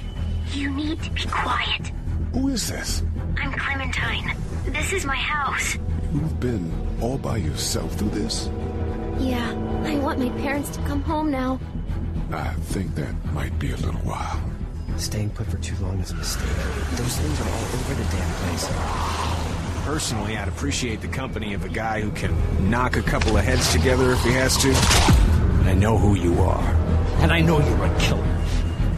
You need to be quiet. Who is this? I'm Clementine. This is my house. You've been all by yourself through this? Yeah, I want my parents to come home now. I think that might be a little while. Staying put for too long is a mistake. Those things are all over the damn place. Personally, I'd appreciate the company of a guy who can knock a couple of heads together if he has to. I know who you are. And I know you're a killer.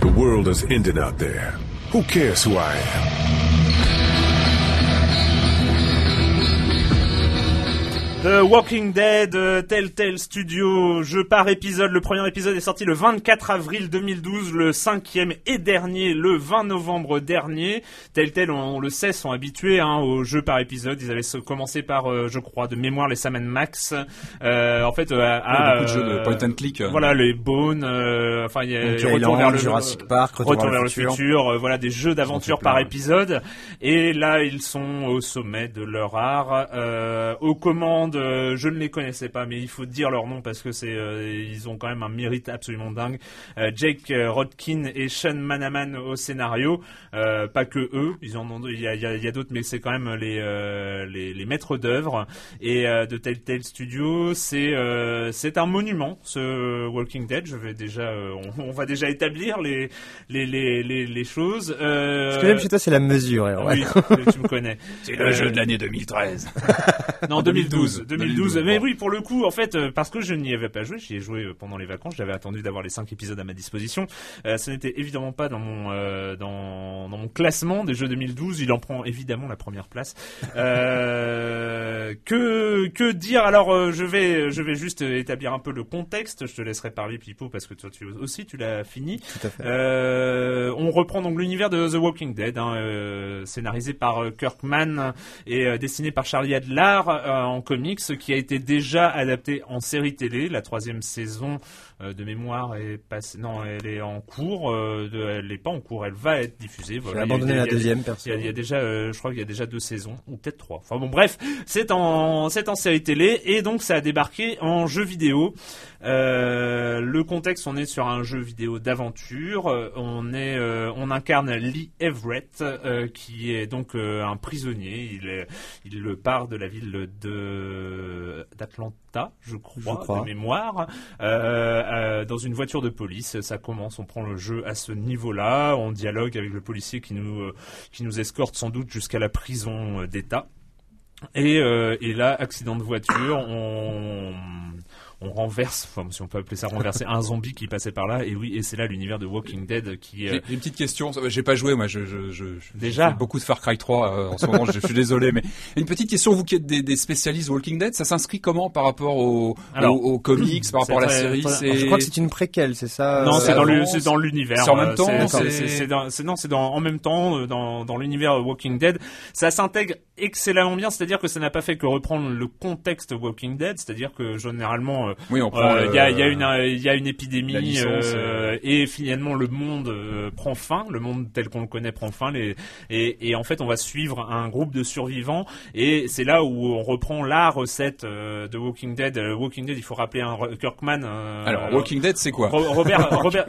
The world is ending out there. Who cares who I am? The Walking Dead, euh, Telltale Studio, jeu par épisode. Le premier épisode est sorti le 24 avril 2012, le cinquième et dernier le 20 novembre dernier. Telltale, on, on le sait, sont habitués hein, aux jeux par épisode. Ils avaient commencé par, euh, je crois, de mémoire les Sam Max. Euh, en fait, euh, à, beaucoup de jeux de euh, point and click. euh. Voilà, les Bones, euh, enfin, il y a Monkey Retour Island, vers le Jurassic Park, Retour Retour vers le futur. futur, euh, voilà des jeux d'aventure par épisode. Et là, ils sont au sommet de leur art. Euh, aux commandes, euh, je ne les connaissais pas, mais il faut dire leur nom parce que c'est, euh, ils ont quand même un mérite absolument dingue. Euh, Jake euh, Rodkin et Sean Manaman au scénario. Euh, pas que eux, ils en ont, il y a, y a- y a d'autres, mais c'est quand même les, euh, les, les maîtres d'œuvre. Et euh, de Telltale Studio, c'est, euh, c'est un monument, ce Walking Dead. Je vais déjà, euh, on, on va déjà établir les, les, les, les, les choses. Euh, Ce que j'aime chez toi, c'est la mesure. Erwan. oui, tu me connais. C'est le jeu de l'année 2013. Non, 2012. 2012. 2012. Mais oui, pour le coup, en fait, euh, parce que je n'y avais pas joué, j'y ai joué euh, pendant les vacances, j'avais attendu d'avoir les 5 épisodes à ma disposition. Euh, ce n'était évidemment pas dans mon, euh, dans, dans mon classement des jeux 2012, il en prend évidemment la première place. Euh, que, que dire? Alors, euh, je vais, je vais juste établir un peu le contexte, je te laisserai parler, Pipo, parce que toi tu, aussi, tu l'as fini. Tout à fait. On reprend donc l'univers de The Walking Dead, hein, scénarisé par Kirkman et dessiné par Charlie Adler en comics, qui a été déjà adapté en série télé. La troisième saison euh, de mémoire est passée. Non, elle est en cours. euh, de- elle n'est pas en cours. Elle va être diffusée. Voilà, abandonné la deuxième, perso. il y, a, il y a déjà, euh, je crois qu'il y a déjà deux saisons, ou peut-être trois. Enfin bon, bref, c'est en, c'est en série télé et donc ça a débarqué en jeu vidéo. Euh, le contexte, on est sur un jeu vidéo d'aventure. Euh, On est, euh, on incarne Lee Everett, qui est donc un prisonnier. Il, est, il part de la ville de d'Atlanta, je crois, Je crois. de mémoire, dans une voiture de police. Ça commence, on prend le jeu à ce niveau-là. On dialogue avec le policier qui nous, qui nous escorte sans doute jusqu'à la prison d'État. Et, euh, et là, accident de voiture, on, on renverse, enfin, si on peut appeler ça renverser, un zombie qui passait par là. Et oui, et c'est là l'univers de Walking Dead qui. euh, J'ai une petite question. J'ai pas joué, moi. Je, je, je, je- Déjà beaucoup de Far Cry 3 euh, en ce moment. je, suis désolé, mais une petite question. Vous qui êtes des, des spécialistes Walking Dead, ça s'inscrit comment par rapport aux, Alors, aux, aux comics, par rapport à la très- série très- Je crois que c'est une préquelle, c'est ça Non, euh, c'est dans l'univers. C'est en même euh, temps, c'est- non, c'est dans en même temps dans dans l'univers Walking Dead. Ça s'intègre excellemment bien, c'est-à-dire que ça n'a pas fait que reprendre le contexte Walking Dead, c'est-à-dire que généralement euh, Oui, on prend. Euh, le- Il y, a, y a une euh, il y a une épidémie licence, euh, et finalement le monde euh, prend fin, le monde tel qu'on le connaît prend fin les, et, et en fait on va suivre un groupe de survivants et c'est là où on reprend la recette euh, de Walking Dead. Walking Dead, il faut rappeler un Kirkman. euh, Alors, Walking Dead, c'est quoi? Ro- Robert, Robert,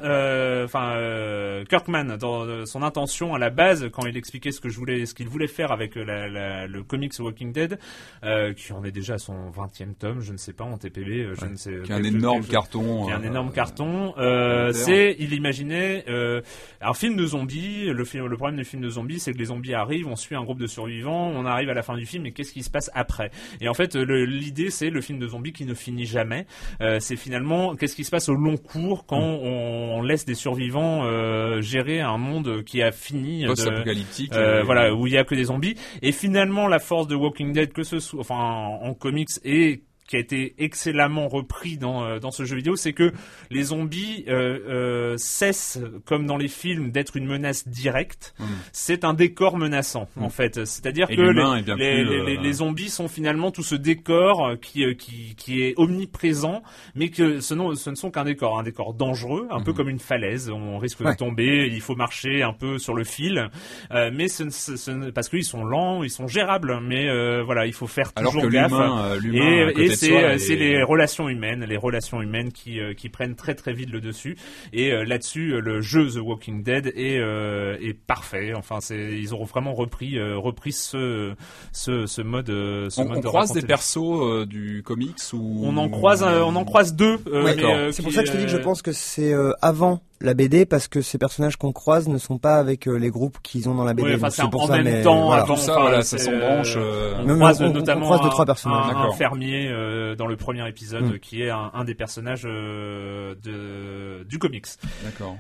enfin euh, Kirkman, dans son intention à la base, quand il expliquait ce que je voulais, ce qu'il voulait faire avec la, la- le comics Walking Dead, euh, qui en est déjà à son 20e tome, je ne sais pas en TPB, je ne sais. Qui est un quelque- énorme chose- carton. qui est un euh, énorme carton. Euh, c'est, il imaginait euh, un film de zombies. Le film, le problème du film de zombies, c'est que les zombies arrivent, on suit un groupe de survivants, on arrive à la fin du film, et qu'est-ce qui se passe après? Et en fait, le- l'idée, c'est le film de zombies qui ne finit jamais. Euh, c'est finalement qu'est-ce qui se passe au long cours quand on, on laisse des survivants euh, gérer un monde qui a fini. Post-apocalyptique. euh, euh, voilà, où il y a que des zombies. Et finalement, la force de Walking Dead, que ce soit, enfin, en, en comics et qui a été excellemment repris dans euh, dans ce jeu vidéo, c'est que les zombies euh, euh, cessent, comme dans les films, d'être une menace directe. C'est un décor menaçant, en fait. C'est-à-dire que les, bien les- les- euh, les zombies sont finalement tout ce décor euh, qui euh, qui qui est omniprésent, mais que ce, non- ce ne sont qu'un décor, un décor dangereux, un peu comme une falaise. On risque Ouais. de tomber, il faut marcher un peu sur le fil, euh, mais ce, ce- ce parce qu'ils sont lents, ils sont gérables, mais euh, voilà, il faut faire Alors toujours que gaffe. euh, et et c'est euh, c'est les relations humaines, les relations humaines qui euh, qui prennent très très vite le dessus. Et euh, là-dessus, le jeu The Walking Dead est euh, est parfait. Enfin, c'est ils ont vraiment repris euh, repris ce ce ce mode ce On, mode on de croise raconter des persos euh, du comics ou on en croise, euh, on en croise deux. euh, Ouais, euh, C'est pour ça que je te dis que je pense que c'est euh, avant la BD parce que ces personnages qu'on croise ne sont pas avec euh, les groupes qu'ils ont dans la BD. ouais, c'est pour en ça, même mais temps, voilà. avant, Tout ça, enfin, voilà, ça s'embranche, euh, euh, On croise on- on notamment croise deux, un- trois personnages. un, fermier euh, dans le premier épisode Mm. qui est un, un des personnages euh, de, du comics. D'accord.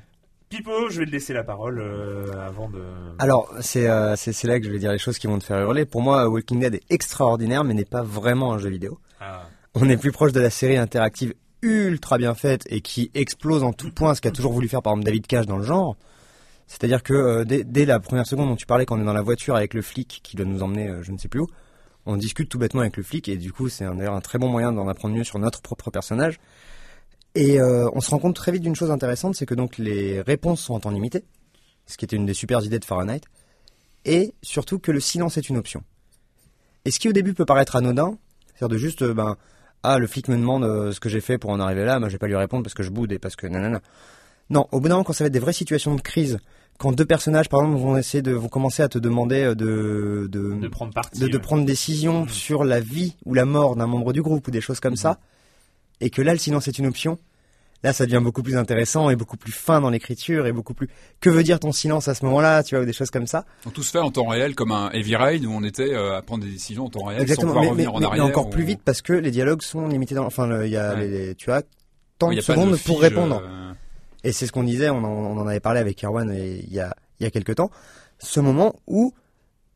Pipo, je vais te laisser la parole euh, avant de. Alors, c'est euh, c'est c'est là que je vais dire les choses qui vont te faire hurler. Pour moi, Walking Dead est extraordinaire, mais n'est pas vraiment un jeu vidéo. Ah. On est plus proche de la série interactive ultra bien faite et qui explose en tout point ce qu'a toujours voulu faire par exemple David Cage dans le genre. C'est-à-dire que euh, dès, dès la première seconde dont tu parlais, quand on est dans la voiture avec le flic qui doit nous emmener euh, je ne sais plus où, on discute tout bêtement avec le flic et du coup c'est d'ailleurs un très bon moyen d'en apprendre mieux sur notre propre personnage. Et euh, on se rend compte très vite d'une chose intéressante, c'est que donc les réponses sont en temps limité, ce qui était une des super idées de Fahrenheit, et surtout que le silence est une option. Et ce qui au début peut paraître anodin, c'est-à-dire de juste, ben, ah, le flic me demande euh, ce que j'ai fait pour en arriver là, moi je vais pas lui répondre parce que je boude et parce que nanana. Non, au bout d'un moment, quand ça va être des vraies situations de crise, quand deux personnages, par exemple, vont essayer de, vont commencer à te demander euh, de, de, De prendre parti. de, de ouais. prendre décision Mhm. sur la vie ou la mort d'un membre du groupe ou des choses comme ça, et que là le silence est une option, là ça devient beaucoup plus intéressant et beaucoup plus fin dans l'écriture et beaucoup plus. Que veut dire ton silence à ce moment-là, tu vois, ou des choses comme ça. Donc tout se fait en temps réel, comme un Heavy Raid où on était euh, à prendre des décisions en temps réel Exactement, sans pouvoir mais, mais- revenir en mais- mais arrière. encore ou- plus vite parce que les dialogues sont limités dans. Enfin, il y a Ouais. les- les- tu as tant de secondes de pour répondre. euh, Et c'est ce qu'on disait, on en, on en avait parlé avec Erwan il y a, il y a quelques temps. Ce moment où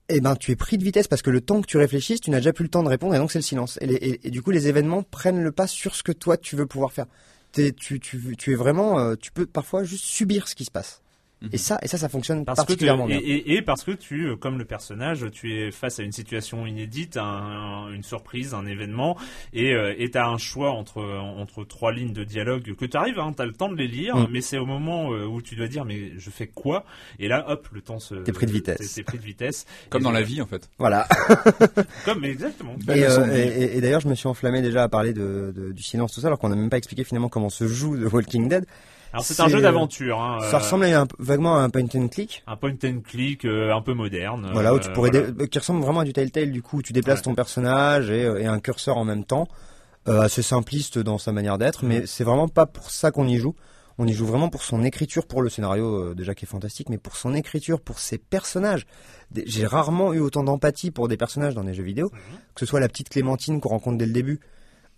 eh ben, tu es pris de vitesse parce que le temps que tu réfléchisses, tu n'as déjà plus le temps de répondre et donc c'est le silence. Et, les- et- et du coup, les événements prennent le pas sur ce que toi tu veux pouvoir faire. T'es- tu, tu, tu es vraiment, euh, tu peux parfois juste subir ce qui se passe. Et ça, et ça, ça fonctionne Parce que tu, particulièrement et, bien. et- et parce que tu, euh, comme le personnage, tu es face à une situation inédite, un- un- une surprise, un événement, et euh, et t'as un choix entre entre trois lignes de dialogue que tu arrives, hein, t'as le temps de les lire, Mm. mais c'est au moment euh, où tu dois dire mais je fais quoi? Et là, hop, le temps se. T'es pris de vitesse. T'es pris de vitesse. Comme Et dans la vie en fait. Voilà. Comme exactement. Belle Et, euh, et d'ailleurs, je me suis enflammé déjà à parler de, de- du silence, tout ça, alors qu'on n'a même pas expliqué finalement comment se joue The Walking Dead. Alors c'est un jeu euh, d'aventure. Hein, Ça euh, ressemble à un- vaguement à un point and click. un point and click euh, un peu moderne. Voilà, où tu pourrais voilà. qui ressemble vraiment à du Telltale du coup, où tu déplaces Ouais. ton personnage et, et un curseur en même temps. Euh, assez simpliste dans sa manière d'être, Mm. mais c'est vraiment pas pour ça qu'on y joue. On y joue vraiment pour son écriture, pour le scénario euh, déjà qui est fantastique, mais pour son écriture, pour ses personnages. J'ai rarement eu autant d'empathie pour des personnages dans des jeux vidéo, Mm-hmm. que ce soit la petite Clémentine qu'on rencontre dès le début.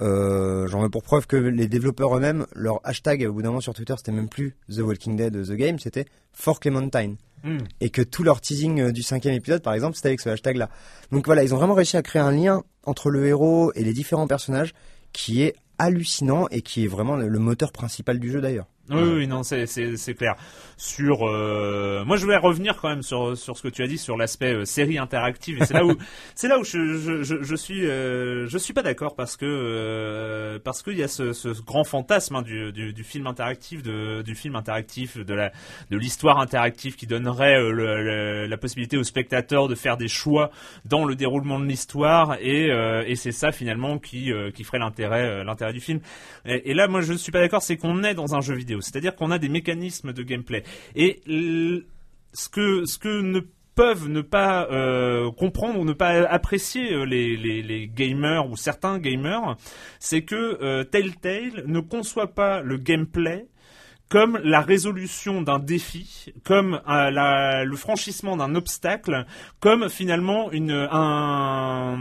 Euh, J'en veux pour preuve que les développeurs eux-mêmes, leur hashtag au bout d'un moment sur Twitter, c'était même plus The Walking Dead, The Game, c'était For Clementine Mm. et que tout leur teasing euh, du cinquième épisode, par exemple, c'était avec ce hashtag-là. Donc voilà, ils ont vraiment réussi à créer un lien entre le héros et les différents personnages qui est hallucinant et qui est vraiment le moteur principal du jeu d'ailleurs. Oui, oui, non, c'est clair. Sur, euh, moi, je voulais revenir quand même sur sur ce que tu as dit sur l'aspect euh, série interactive. Et c'est là où c'est là où je je, je, je suis euh, je suis pas d'accord parce que parce qu'il y a ce, ce grand fantasme hein, du, du du film interactif de du film interactif de la de l'histoire interactive qui donnerait le- le- la possibilité aux spectateurs de faire des choix dans le déroulement de l'histoire et et c'est ça finalement qui qui ferait l'intérêt l'intérêt du film. Et, et là, moi, je ne suis pas d'accord, c'est qu'on est dans un jeu vidéo, c'est-à-dire qu'on a des mécanismes de gameplay. Et ce que ce que ne peuvent ne pas euh, comprendre ou ne pas apprécier euh, les gamers ou certains gamers, c'est que euh, Telltale ne conçoit pas le gameplay comme la résolution d'un défi, comme euh, la- le franchissement d'un obstacle, comme finalement une un,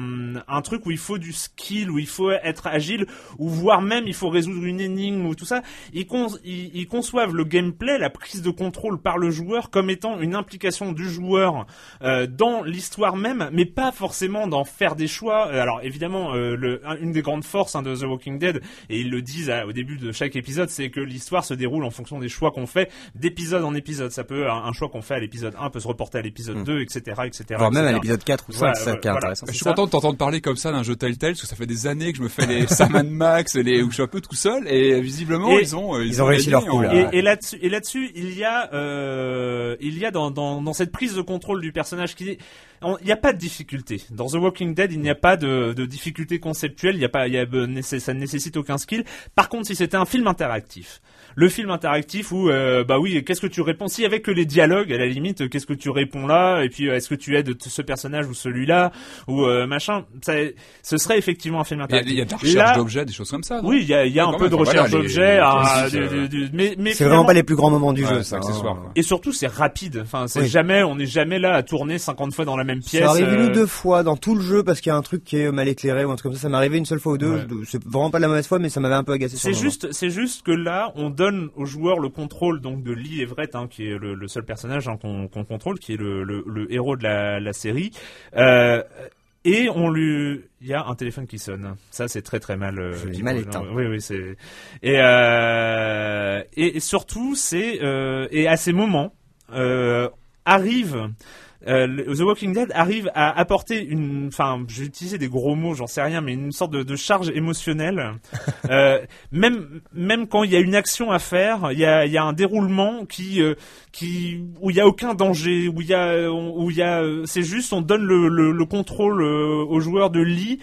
un truc où il faut du skill, où il faut être agile, ou voire même il faut résoudre une énigme ou tout ça. Ils, con- ils, ils conçoivent le gameplay, la prise de contrôle par le joueur comme étant une implication du joueur euh, dans l'histoire même, mais pas forcément d'en faire des choix. Euh, Alors évidemment, euh, le, un- une des grandes forces hein, de The Walking Dead, et ils le disent à- au début de chaque épisode, c'est que l'histoire se déroule en fonction des choix qu'on fait d'épisode en épisode. Ça peut un, un choix qu'on fait à l'épisode 1 peut se reporter à l'épisode 2, etc., etc. Voire même à l'épisode 4 ou 5, Ouais, c'est ça qui est voilà. intéressant. Je suis ça. content de t'entendre parler comme ça d'un jeu Telltale, parce que ça fait des années que je me fais les Sam Max, les, où je suis un peu tout seul, et visiblement, Et- ils ont, euh, Ils ont réussi leur coup, là. Et, et là-dessus, et là-dessus, il y a, euh, il y a dans, dans, dans cette prise de contrôle du personnage qui, il n'y a pas de difficulté. Dans The Walking Dead, il n'y a pas de, de difficulté conceptuelle. Il y a pas, il y a, euh, ça ne nécessite aucun skill. Par contre, si c'était un film interactif, le film interactif où, euh, bah oui, qu'est-ce que tu réponds? Si avec que les dialogues, à la limite, euh, qu'est-ce que tu réponds là? Et puis, euh, est-ce que tu aides ce personnage ou celui-là? Ou euh, machin ça, Ce serait effectivement un film y interactif. il y a de la recherche d'objets, des choses comme ça. oui, il y a, il y a Ouais, un peu même. de recherche d'objets, ah, euh, mais, mais C'est vraiment pas les plus grands moments du Ouais, jeu, ça. hein. et surtout, c'est rapide. Enfin, c'est Oui. jamais, on n'est jamais là à tourner 50 fois dans la même pièce. Ça arrive une euh, ou deux fois dans tout le jeu parce qu'il y a un truc qui est mal éclairé ou un truc comme ça. Ça m'est arrivé une seule fois ou deux. Ouais. C'est vraiment pas la mauvaise fois, mais ça m'avait un peu agacé. C'est juste, c'est juste que là, on donne au joueur le contrôle donc de Lee Everett, hein, qui est le, le seul personnage hein, qu'on contrôle, qui est le, le, le héros de la, la série. Euh, et on lui, il y a un téléphone qui sonne. Ça, c'est très très mal. euh, qui- mal éteint. Oui, oui, c'est. Et, euh, et, et surtout, c'est euh, et à ces moments arrive. Euh, The Walking Dead arrive à apporter une, enfin, j'ai utilisé des gros mots, j'en sais rien, mais une sorte de, de charge émotionnelle. Euh, même, même quand il y a une action à faire, il y a, il y a un déroulement qui, euh, qui, où il y a aucun danger, où il y a, où il y a, euh, c'est juste, on donne le, le, le contrôle euh, aux joueurs de lit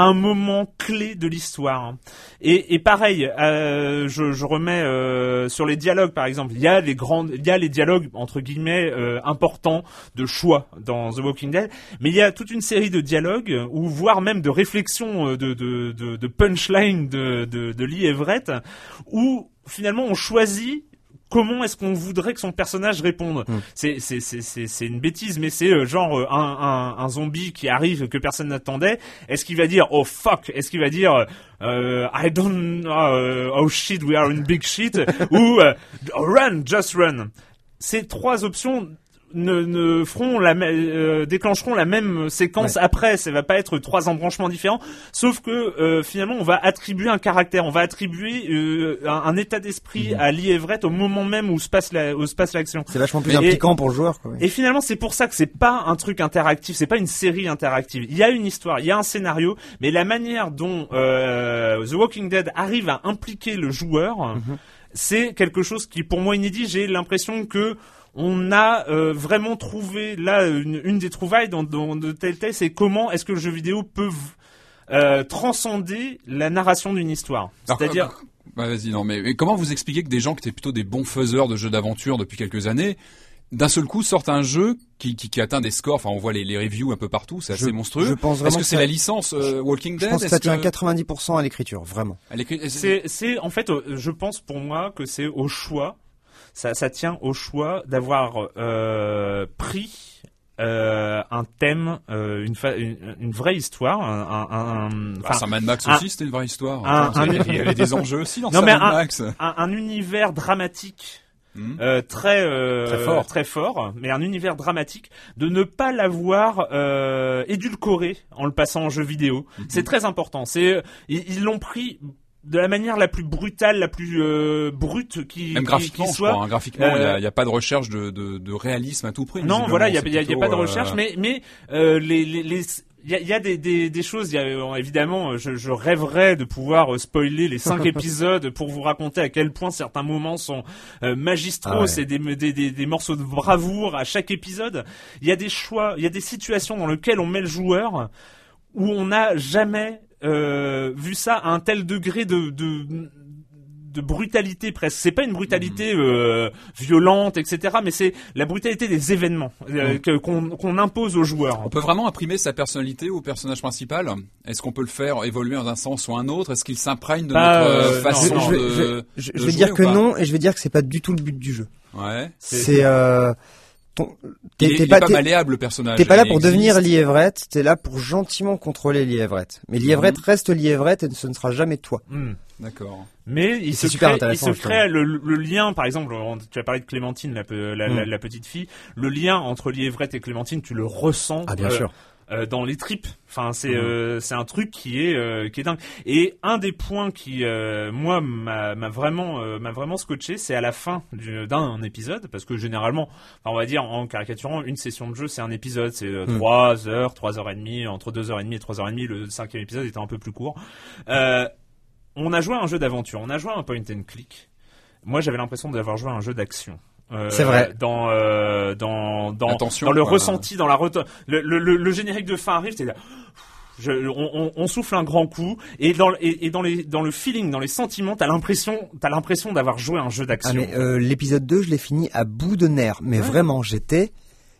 un moment clé de l'histoire. Et, et pareil, euh, je, je remets euh, sur les dialogues par exemple. Il y a les grandes, il y a les dialogues entre guillemets euh, importants de choix dans The Walking Dead, mais il y a toute une série de dialogues ou voire même de réflexions euh, de de, de, de punchline de, de de Lee Everett où finalement on choisit comment est-ce qu'on voudrait que son personnage réponde C'est c'est une bêtise, mais c'est euh, genre euh, un, un un zombie qui arrive que personne n'attendait. Est-ce qu'il va dire oh fuck Est-ce qu'il va dire euh, I don't uh, oh shit we are in big shit ou euh, run just run Ces trois options ne, ne feront la euh, déclencheront la même séquence après ça va pas être trois embranchements différents sauf que euh, finalement on va attribuer un caractère on va attribuer euh, un, un état d'esprit à Lee Everett au moment même où se passe la, où se passe l'action C'est vachement plus Et- impliquant pour le joueur. Quoi. et finalement, c'est pour ça que c'est pas un truc interactif, c'est pas une série interactive. Il y a une histoire, il y a un scénario, mais la manière dont euh, The Walking Dead arrive à impliquer le joueur, c'est quelque chose qui, pour moi, inédit. J'ai l'impression que on a euh, vraiment trouvé là une, une des trouvailles dans, dans de Telltale, c'est comment est-ce que le jeu vidéo peut euh, transcender la narration d'une histoire. Alors, C'est-à-dire, Bah, vas-y, non, mais, mais comment vous expliquez que des gens qui étaient plutôt des bons faiseurs de jeux d'aventure depuis quelques années, d'un seul coup sortent un jeu qui, qui, qui atteint des scores, enfin on voit les, les reviews un peu partout, c'est Je- assez monstrueux. je pense Est-ce vraiment que que c'est la licence euh, Walking Je Dead pense que ça tient à 90% à l'écriture, vraiment. C'est en fait, euh, je pense pour moi que c'est au choix. Ça, ça tient au choix d'avoir euh, pris euh, un thème, euh, une, fa- une, une vraie histoire, un, un, un- Bah, Sam Mad Max aussi, c'était une vraie histoire. un- il y avait- des enjeux aussi dans Non, mais Mad Max. un, un univers dramatique. Hmm. euh, très euh, Très fort. très fort, mais un univers dramatique de ne pas l'avoir euh, édulcoré en le passant en jeu vidéo. Mhm. C'est très important. C'est ils ils l'ont pris de la manière la plus brutale, la plus euh, brute qui Même qui- graphiquement, qui je soit. crois. hein, graphiquement, il n'y Euh, a, il y a pas de recherche de, de, de réalisme à tout prix. Non, voilà, il y a, y a- y pas de euh, recherche, mais mais euh, les les les il y a, il y a des, des, des choses, il y a, euh, évidemment, je, je rêverais de pouvoir euh, spoiler les cinq épisodes pour vous raconter à quel point certains moments sont euh, magistraux, Ah ouais. c'est des, des, des, des morceaux de bravoure à chaque épisode. Il y a des choix, il y a des situations dans lesquelles on met le joueur où on n'a jamais euh, vu ça à un tel degré de, de de brutalité presque. C'est pas une brutalité euh, violente, etc. Mais c'est la brutalité des événements euh, que- qu'on qu'on impose aux joueurs. On peut vraiment imprimer sa personnalité au personnage principal? Est-ce qu'on peut le faire évoluer dans un sens ou un autre? Est-ce qu'il s'imprègne de Bah, notre euh, non, façon je, vais- de, je vais- de je- je vais jouer dire ou que non et je vais dire que c'est pas du tout le but du jeu. Ouais. C'est euh, ton- t'es Il est, t'es il est pas t'es- malléable le personnage. T'es pas là Il pour existe. devenir Lee Everett, t'es là pour gentiment contrôler Lee Everett. Mais Everett Mhm. reste Lee Everett et ce ne sera jamais toi. Hmm. D'accord. Mais il se super crée, il se crée le, le lien, par exemple, on- tu as parlé de Clémentine, la, pe- la, la- la petite fille, le lien entre Lee Everett et Clémentine, tu le ressens. Ah bien euh, sûr. Euh, dans les tripes. Enfin, c'est Mhm. euh, c'est un truc qui est euh, qui est dingue. Et un des points qui moi m'a vraiment m'a vraiment scotché, c'est à la fin du- d'un épisode parce que généralement, enfin, on va dire en caricaturant, une session de jeu c'est un épisode, c'est Mhm. trois heures, trois heures et demie, entre deux heures et demie et trois heures et demie. Le cinquième épisode était un peu plus court. On a joué à un jeu d'aventure, on a joué à un point and click. Moi, j'avais l'impression d'avoir joué à un jeu d'action. Euh, C'est vrai. Dans euh, dans dans, Attention, dans le quoi. ressenti, dans la reto- le, le, le, le générique de fin arrive, là. Je, on, souffle un grand coup et dans le- et, et dans les dans le feeling, dans les sentiments, t'as l'impression t'as l'impression d'avoir joué un jeu Ah d'action. mais euh, l'épisode 2, je l'ai fini à bout de nerfs. Mais vraiment, j'étais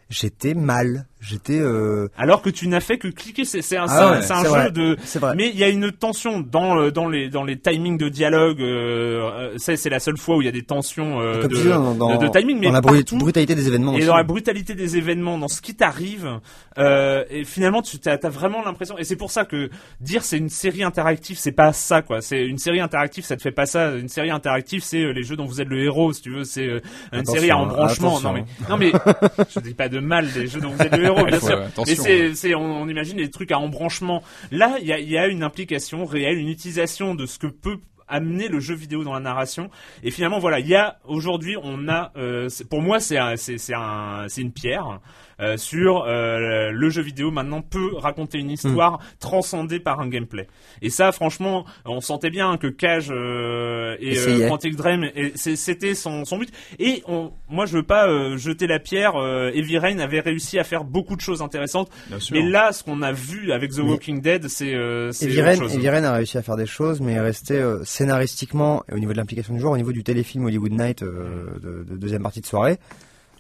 j'étais mal. J'étais euh, Alors que tu n'as fait que cliquer, c'est c'est un, Ah un- ouais, jeu vrai. de. vrai. Mais il y a une tension dans le- dans les dans les timings de dialogue. Euh, c'est c'est la seule fois où il y a des tensions euh, de, tu dis, dans, dans- de, de timing, mais dans la partout. brutalité des événements Et aussi. dans la brutalité des événements, dans ce qui t'arrive, euh, et finalement tu as, vraiment l'impression, et c'est pour ça que dire c'est une série interactive, c'est pas ça quoi. C'est une série interactive, ça te fait pas ça. Une série interactive, c'est euh, les jeux dont vous êtes le héros, si tu veux. C'est euh, une Attention, série à hein, embranchement. attention, non mais, non mais, je dis pas de mal des jeux dont vous êtes le héros, bien sûr. mais c'est, c'est, on, on imagine des trucs à embranchement. Là, il y a, y a une implication réelle, une utilisation de ce que peut amener le jeu vidéo dans la narration et finalement voilà il y a aujourd'hui on a euh, pour moi c'est un, c'est c'est un c'est une pierre euh, sur euh, le jeu vidéo maintenant peut raconter une histoire transcendée par un gameplay et ça franchement on sentait bien que Cage euh, et euh. Quantic Dream c'était son, son but et on, moi je veux pas euh, jeter la pierre euh, Heavy Rain avait réussi à faire beaucoup de choses intéressantes Bien sûr. mais là ce qu'on a vu avec The Mais- Walking Dead c'est euh, Viren a réussi à faire des choses, mais est resté euh, scénaristiquement et au niveau de l'implication du joueur, au niveau du téléfilm Hollywood Night euh, de, de deuxième partie de soirée.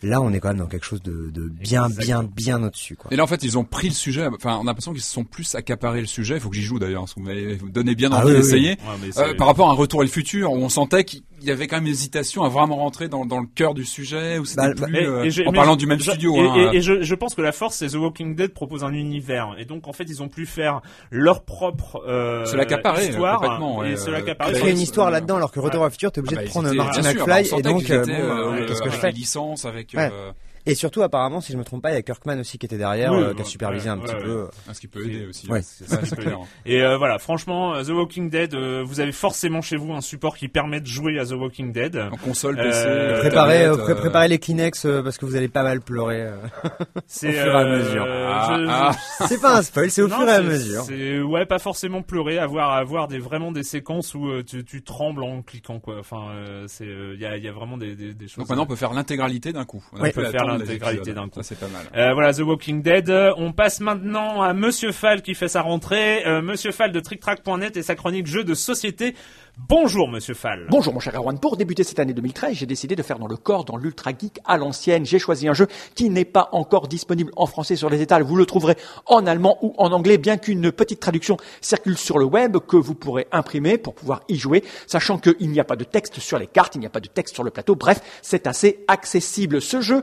Là, on est quand même dans quelque chose de, de bien, bien, bien au-dessus. Quoi. Et là, en fait, ils ont pris le sujet. Enfin, on a l'impression qu'ils se sont plus accaparés le sujet. Il faut que j'y joue d'ailleurs. parce que Vous m'avez donné bien Ah envie oui, d'essayer. Ouais, Euh, par rapport à un retour et le futur, où on sentait qu'il y avait quand même hésitation à vraiment rentrer dans, dans le cœur du sujet, où c'était Bah, bah, plus Et- euh, et en parlant je- du même je- studio. Et, hein, et- et je, je pense que la force, c'est The Walking Dead propose un univers. Et donc, en fait, ils ont pu faire leur propre euh, Se l'accaparer, histoire complètement, ouais, et se euh, l'accaparer. Créer une histoire là-dedans, alors que Retour à le futur, t'es obligé Ah bah, de ils prendre Martin bah, McFly, et donc, euh, bah, qu'est-ce que avec je fais les licences, avec Ouais. euh, Et surtout, apparemment, si je me trompe pas, il y a Kirkman aussi qui était derrière, Oui, euh, qui a ouais, supervisé un ouais, petit ouais, peu. ah, ce qui peut aider aussi. Clair. Et euh, voilà, franchement, euh, The Walking Dead, euh, vous avez forcément chez vous un support qui permet de jouer à The Walking Dead. En console, Euh, PC, Euh, Préparez, euh, pré- euh, préparez les Kleenex euh, parce que vous allez pas mal pleurer. euh. C'est Au fur et à mesure. Ah, ah. c'est pas un spoil, c'est au Non, fur et à mesure. C'est ouais, pas forcément pleurer, avoir avoir des vraiment des séquences où euh, tu, tu trembles en cliquant quoi. Enfin, euh, c'est il y a il y a vraiment des des, des choses. Donc maintenant, on peut faire l'intégralité d'un coup. On peut faire attendre les l'intégralité épisodes. d'un coup. Ça, c'est pas mal. Euh, voilà, The Walking Dead. Euh, On passe maintenant à Monsieur Fall qui fait sa rentrée. Euh, Monsieur Fall de TrickTrack.net et sa chronique jeux de société. Bonjour Monsieur Fall. Bonjour mon cher Erwan, pour débuter cette année 2013, j'ai décidé de faire dans le corps, dans l'ultra geek à l'ancienne. J'ai choisi un jeu qui n'est pas encore disponible en français sur les étals. Vous le trouverez en allemand ou en anglais, bien qu'une petite traduction circule sur le web que vous pourrez imprimer pour pouvoir y jouer, sachant qu'il n'y a pas de texte sur les cartes, il n'y a pas de texte sur le plateau. Bref, c'est assez accessible. Ce jeu,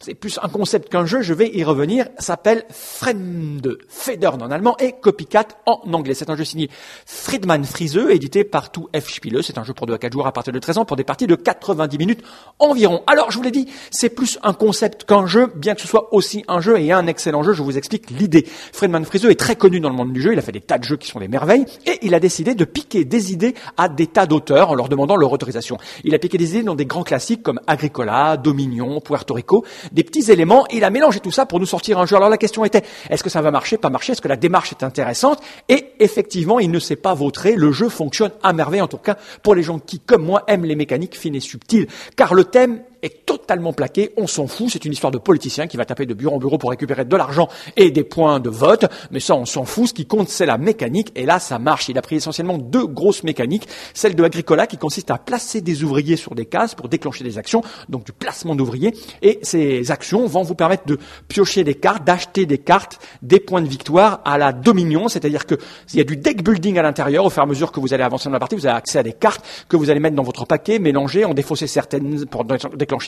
c'est plus un concept qu'un jeu, je vais y revenir, s'appelle Fremde, Federn en allemand et Copycat en anglais. C'est un jeu signé Friedman Friseux, édité par Tout F Spiele. C'est un jeu pour 2 à 4 jours à partir de 13 ans pour des parties de 90 minutes environ. Alors, je vous l'ai dit, c'est plus un concept qu'un jeu, bien que ce soit aussi un jeu et un excellent jeu, je vous explique l'idée. Friedman Friseux est très connu dans le monde du jeu, il a fait des tas de jeux qui sont des merveilles, et il a décidé de piquer des idées à des tas d'auteurs en leur demandant leur autorisation. Il a piqué des idées dans des grands classiques comme Agricola, Dominion, Puerto Rico, des petits éléments, il a mélangé tout ça pour nous sortir un jeu. Alors la question était, est-ce que ça va marcher, pas marcher, est-ce que la démarche est intéressante? Et effectivement, il ne s'est pas vautré, le jeu fonctionne à merveille, en tout cas pour les gens qui, comme moi, aiment les mécaniques fines et subtiles, car le thème est totalement plaqué. On s'en fout. C'est une histoire de politicien qui va taper de bureau en bureau pour récupérer de l'argent et des points de vote. Mais ça, on s'en fout. Ce qui compte, c'est la mécanique. Et là, ça marche. Il a pris essentiellement deux grosses mécaniques. Celle de Agricola qui consiste à placer des ouvriers sur des cases pour déclencher des actions. Donc du placement d'ouvriers. Et ces actions vont vous permettre de piocher des cartes, d'acheter des cartes, des points de victoire à la Dominion. C'est-à-dire que il y a du deck building à l'intérieur. Au fur et à mesure que vous allez avancer dans la partie, vous avez accès à des cartes que vous allez mettre dans votre paquet, mélanger, en défausser certaines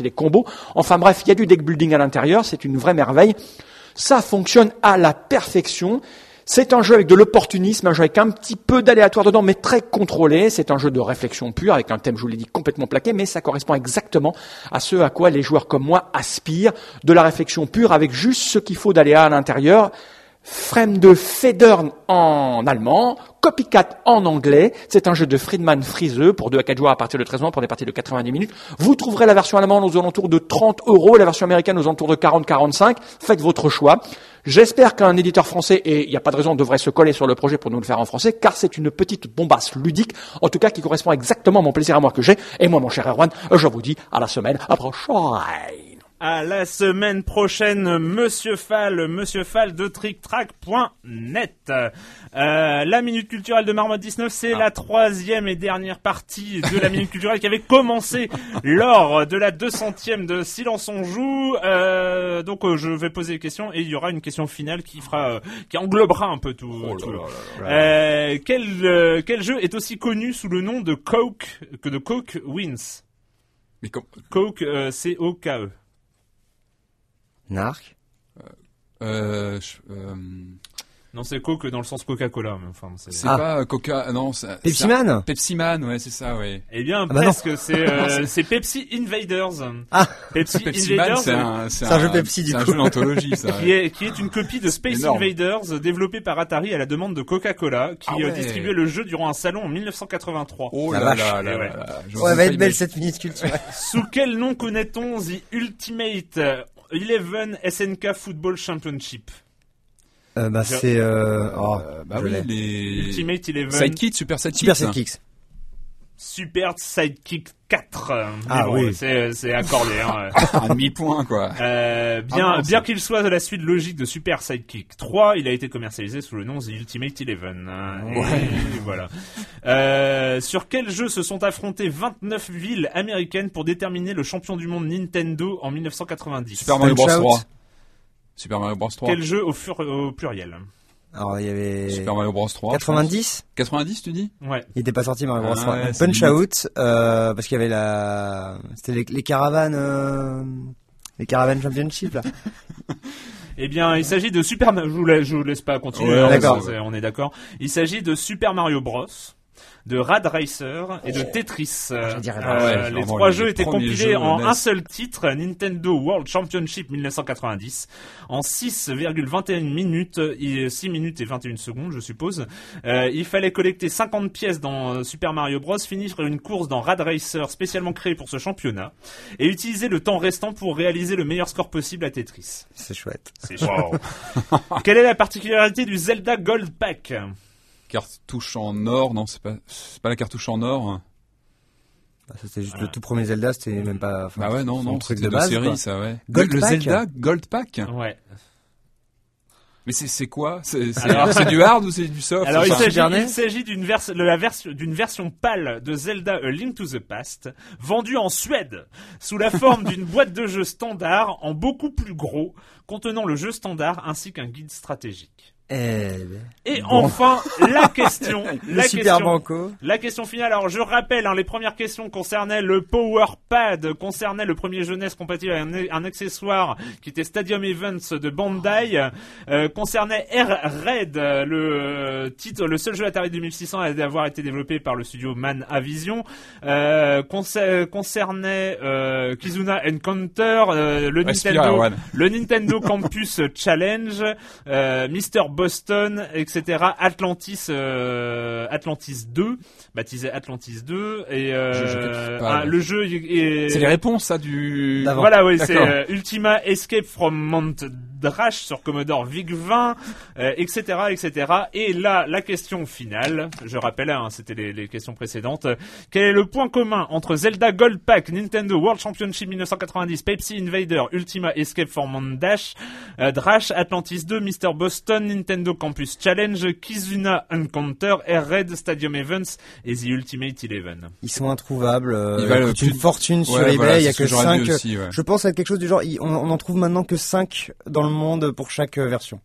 des combos. Enfin bref, il y a du deck building à l'intérieur. C'est une vraie merveille. Ça fonctionne à la perfection. C'est un jeu avec de l'opportunisme, un jeu avec un petit peu d'aléatoire dedans, mais très contrôlé. C'est un jeu de réflexion pure, avec un thème, je vous l'ai dit, complètement plaqué, mais ça correspond exactement à ce à quoi les joueurs comme moi aspirent. De la réflexion pure, avec juste ce qu'il faut d'aléa à l'intérieur. Frame de Federn en allemand, Copycat en anglais. C'est un jeu de Friedman Friseux pour 2 à 4 joueurs à partir de 13 mois pour des parties de 90 minutes. Vous trouverez la version allemande aux alentours de 30 euros, la version américaine aux alentours de 40-45. Faites votre choix. J'espère qu'un éditeur français, et il n'y a pas de raison, devrait se coller sur le projet pour nous le faire en français, car c'est une petite bombasse ludique, en tout cas qui correspond exactement à mon plaisir à moi que j'ai. Et moi, mon cher Erwan, je vous dis à la semaine prochaine. À la semaine prochaine, Monsieur Fall, Monsieur Fall de TrickTrack.net. Euh, la minute culturelle de Marmotte 19, c'est la troisième et dernière partie de la minute culturelle qui avait commencé lors de la 200e de Silence on joue. Euh, donc euh, je vais poser des questions et il y aura une question finale qui fera, euh, qui englobera un peu tout. Oh tout. là là là. Euh, quel euh, quel jeu est aussi connu sous le nom de Coke que de Coke Wins? Mais comme, Coke, euh, C-O-K-E. Narc. euh, je- euh, Non, c'est Coke dans le sens Coca-Cola, mais enfin, c'est... c'est Ah. pas Coca, non, c'est Pepsi c'est un- Man Pepsi Man, ouais, c'est ça, ouais. Eh bien, bah non. presque, c'est, euh, c'est Pepsi Invaders. Ah. Pepsi, Pepsi Man, Invaders, c'est un, C'est un jeu Pepsi, du c'est un coup. jeu d'anthologie, ça. qui est, qui est une copie de Space énorme. Invaders, euh, développé par Atari à la demande de Coca-Cola, qui Ah euh, ouais. distribuait le jeu durant un salon en 1983. Oh La là vache. là là Eh ouais. là là. J'ose Ouais, même va pas être belle imaginer. cette minute culturelle. Sous quel nom connaît-on The Ultimate? euh, Eleven SNK Football Championship Euh, bah, c'est, euh, oh, Euh, bah oui, les Ultimate Eleven Sidekick, Super Sidekick. Super Sidekicks. Super Sidekick 4. euh, Mais Ah bon, oui. c'est, c'est accordé. Hein. Un demi-point, quoi. Euh, bien, Ah non, bien qu'il soit de la suite logique de Super Sidekick 3, il a été commercialisé sous le nom The Ultimate Eleven. hein. Et voilà. Euh, sur quel jeu se sont affrontées 29 villes américaines pour déterminer le champion du monde Nintendo en 1990 Super Mario Bros Punch Out. 3. Super Mario Bros 3. Quel jeu au, fur- au pluriel? Alors, il y avait Super Mario Bros 3. je 90. pense. 90, tu dis? Ouais. Il était pas sorti Mario Bros Ah 3. ouais, c'est Punch. Out, euh, parce qu'il y avait la, c'était les, les caravanes, euh, les caravanes championship, là. Eh bien, il s'agit de Super. Ma- Je vous, laisse, je vous laisse pas continuer. Ouais, hein, d'accord. c'est- On est d'accord. Il s'agit de Super Mario Bros. De Rad Racer et de Tetris. Euh, je dirais pas. Ah ouais, les vraiment, trois les jeux étaient compilés jeux en NES. un seul titre, Nintendo World Championship 1990, en 6,21 minutes, et 6 minutes et 21 secondes, je suppose. Euh, il fallait collecter 50 pièces dans euh, Super Mario Bros, finir une course dans Rad Racer spécialement créé pour ce championnat, et utiliser le temps restant pour réaliser le meilleur score possible à Tetris. C'est chouette. C'est wow. Quelle est la particularité du Zelda Gold Pack? Cartouche en or, non, c'est pas, c'est pas la cartouche en or. Bah, C'était juste le tout premier Zelda, c'était même pas, enfin, Bah ouais, non, non, truc de base, série, quoi. ça, ouais. Gold le Pack Zelda Gold Pack Ouais. Mais c'est, c'est quoi? C'est, c'est, Alors- c'est du hard ou c'est du soft? Alors il s'agit, Super NES il s'agit d'une, vers- de la version, d'une version pâle de Zelda A Link to the Past, vendue en Suède, sous la forme d'une boîte de jeu standard en beaucoup plus gros, contenant le jeu standard ainsi qu'un guide stratégique. Eh Et enfin, la question, la Super question, Banco. La question finale, alors je rappelle, hein, les premières questions concernaient le Power Pad, concernaient le premier jeunesse compatible avec un, un accessoire qui était Stadium Events de Bandai, euh, concernait Air Red, euh, le titre, le seul jeu Atari 2600 à avoir été développé par le studio Man Avision, euh, concer- concernait euh, Kizuna Encounter, euh, le Respire, Nintendo, le Nintendo Campus Challenge, euh, Mister Boston, etc. Atlantis, euh, Atlantis 2, baptisé Atlantis 2, et euh, Je- je capte pas, ah, le jeu est, C'est les réponses, ça, du... Voilà, oui, c'est euh, Ultima Escape from Mount Drash sur Commodore VIC-20, euh, etc., etc. Et là, la question finale, je rappelle, hein, c'était les, les questions précédentes, quel est le point commun entre Zelda Gold Pack, Nintendo World Championship 1990, Pepsi Invader, Ultima Escape from Dash, euh, Drash, Atlantis 2, Mr. Boston, Nintendo Campus Challenge, Kizuna Encounter, Air Red, Stadium Events et The Ultimate Eleven. Ils sont introuvables. euh, Ils valent coûtent une fortune sur Ouais, eBay. voilà, il y a que que j'aurais 5 dit aussi, ouais. Je pense à quelque chose du genre. On, on en trouve maintenant que 5 dans le monde pour chaque euh, version.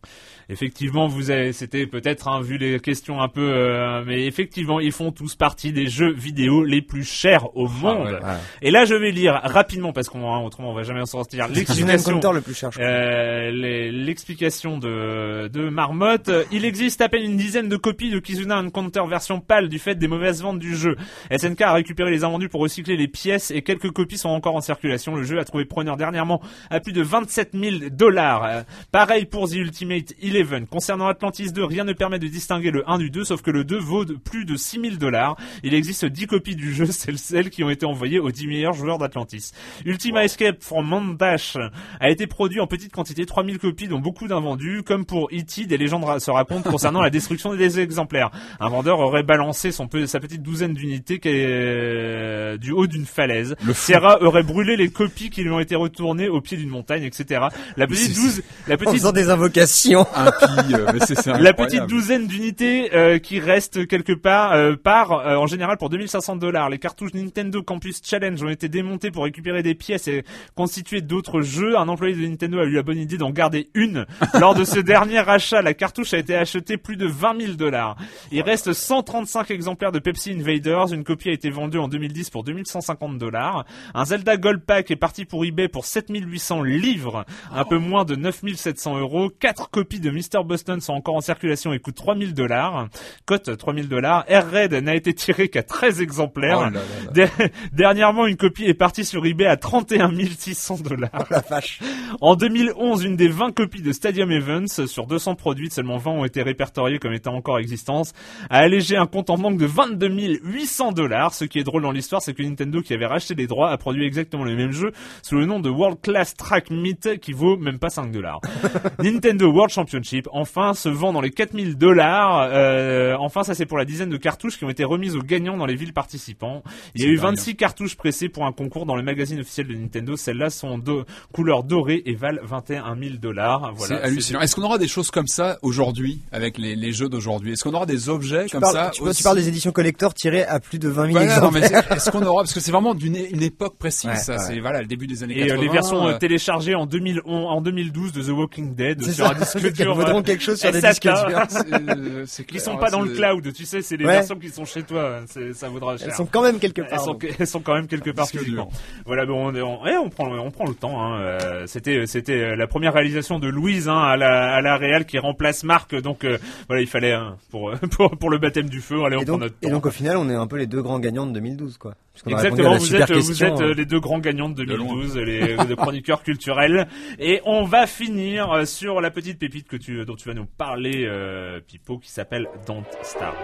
Effectivement, vous avez, c'était peut-être hein, vu les questions un peu, euh, mais effectivement, ils font tous partie des jeux vidéo les plus chers au monde. ouais. Et là, je vais lire rapidement parce qu'on, hein, autrement, on va jamais en sortir. Kizuna L'explication. Encounter le plus cher. Euh, L'explication de, de Marmotte. Il existe à peine une dizaine de copies de Kizuna Encounter version PAL du fait des mauvaises ventes du jeu. SNK a récupéré les invendus pour recycler les pièces et quelques copies sont encore en circulation. Le jeu a trouvé preneur dernièrement à plus de 27 000 dollars. Euh, pareil pour The Ultimate Eleven. Concernant Atlantis 2, rien ne permet de distinguer le 1 du 2, sauf que le 2 vaut de plus de 6 000 dollars. Il existe 10 copies du jeu, celles, celles qui ont été envoyées aux 10 meilleurs joueurs d'Atlantis. Ultima Escape from Mondash a été produit en petite quantité, 3000 copies dont beaucoup d'invendus. Comme pour E.T., des légendes se racontent concernant la destruction des exemplaires. Un vendeur aurait balancé son pe- sa petite douzaine d'unités qui est, euh, du haut d'une falaise. Le. Sierra aurait brûlé les copies qui lui ont été retournées au pied d'une montagne, etc. La petite douze, la petite des invocations. Impie, euh, mais c'est c'est la petite douzaine d'unités euh, qui restent quelque part euh, part euh, en général pour 2500 dollars. Les cartouches Nintendo Campus Challenge ont été démontées pour récupérer des pièces et constituer d'autres jeux. Un employé de Nintendo a eu la bonne idée d'en garder une. Lors de ce dernier achat, la cartouche a été achetée plus de 20 000 dollars. Il reste 135 exemplaires de Pepsi Invaders. Une copie a été vendue en 2010 pour 2150 dollars. Un Zelda Gold Pack est parti pour eBay pour 7800 livres, un peu moins de 9700 euros. Quatre copies de Mr. Boston sont encore en circulation et coûtent 3000 dollars. Cote 3000 dollars. Air Red n'a été tiré qu'à 13 exemplaires. Oh là là là. Der- Dernièrement, une copie est partie sur eBay à 31 600 dollars. La vache. En 2011, une des 20 copies de Stadium Events sur 200 produites, seulement 20 ont été répertoriées comme étant encore existence, a allégé un compte en banque de 22 800 dollars. Ce qui est drôle dans l'histoire, c'est que Nintendo, qui avait racheté les droits, a produit exactement le même jeu sous le nom de World Class Track Meet, qui vaut même pas 5 dollars. Nintendo World Championship, enfin, se vend dans les 4000 dollars. Euh, enfin, ça c'est pour la dizaine de cartouches qui ont été remises aux gagnants dans les villes participantes. Il y a eu dingue. 26 cartouches pressées pour un concours dans le magazine officiel de Nintendo. Celles-là sont de couleur dorée et valent 21 000 dollars. Voilà. c'est hallucinant. Est-ce qu'on aura des choses comme ça aujourd'hui avec les, les jeux d'aujourd'hui? Est-ce qu'on aura des objets Tu comme parles, ça tu, tu aussi parles des éditions collector tirées à plus de 20 000 Voilà, exemplaires. est-ce qu'on aura parce que c'est vraiment d'une une époque précise. Ouais, ça, ouais. c'est voilà le début des années Et euh, 80. les versions euh, euh, téléchargées en, 2011 en 2012 de The Walking Dead sur ça. un disque dur vaudront quelque chose sur des disques durs. euh, clair, sont pas dans le cloud, tu sais, c'est les Ouais. versions qui sont chez toi, ça vaudra cher. Elles sont quand même quelque Elles part. elles sont quand même quelque part physiquement. Voilà, bon, on, on, eh, on prend, on prend le temps. Hein. c'était, c'était la première réalisation de Louise hein, à la, à la Real qui remplace Marc. Donc euh, voilà, il fallait hein, pour, pour pour le baptême du feu. Allez, on Et prend notre temps. Donc au final, on est un peu les deux grands gagnants de 2012, quoi. Exactement, vous êtes, vous question, êtes euh, hein. les deux grands gagnants de De loin. 2012, les de chroniqueurs culturels. Et on va finir euh, sur la petite pépite que tu, dont tu vas nous parler, euh, Pipo, qui s'appelle Don't Starve.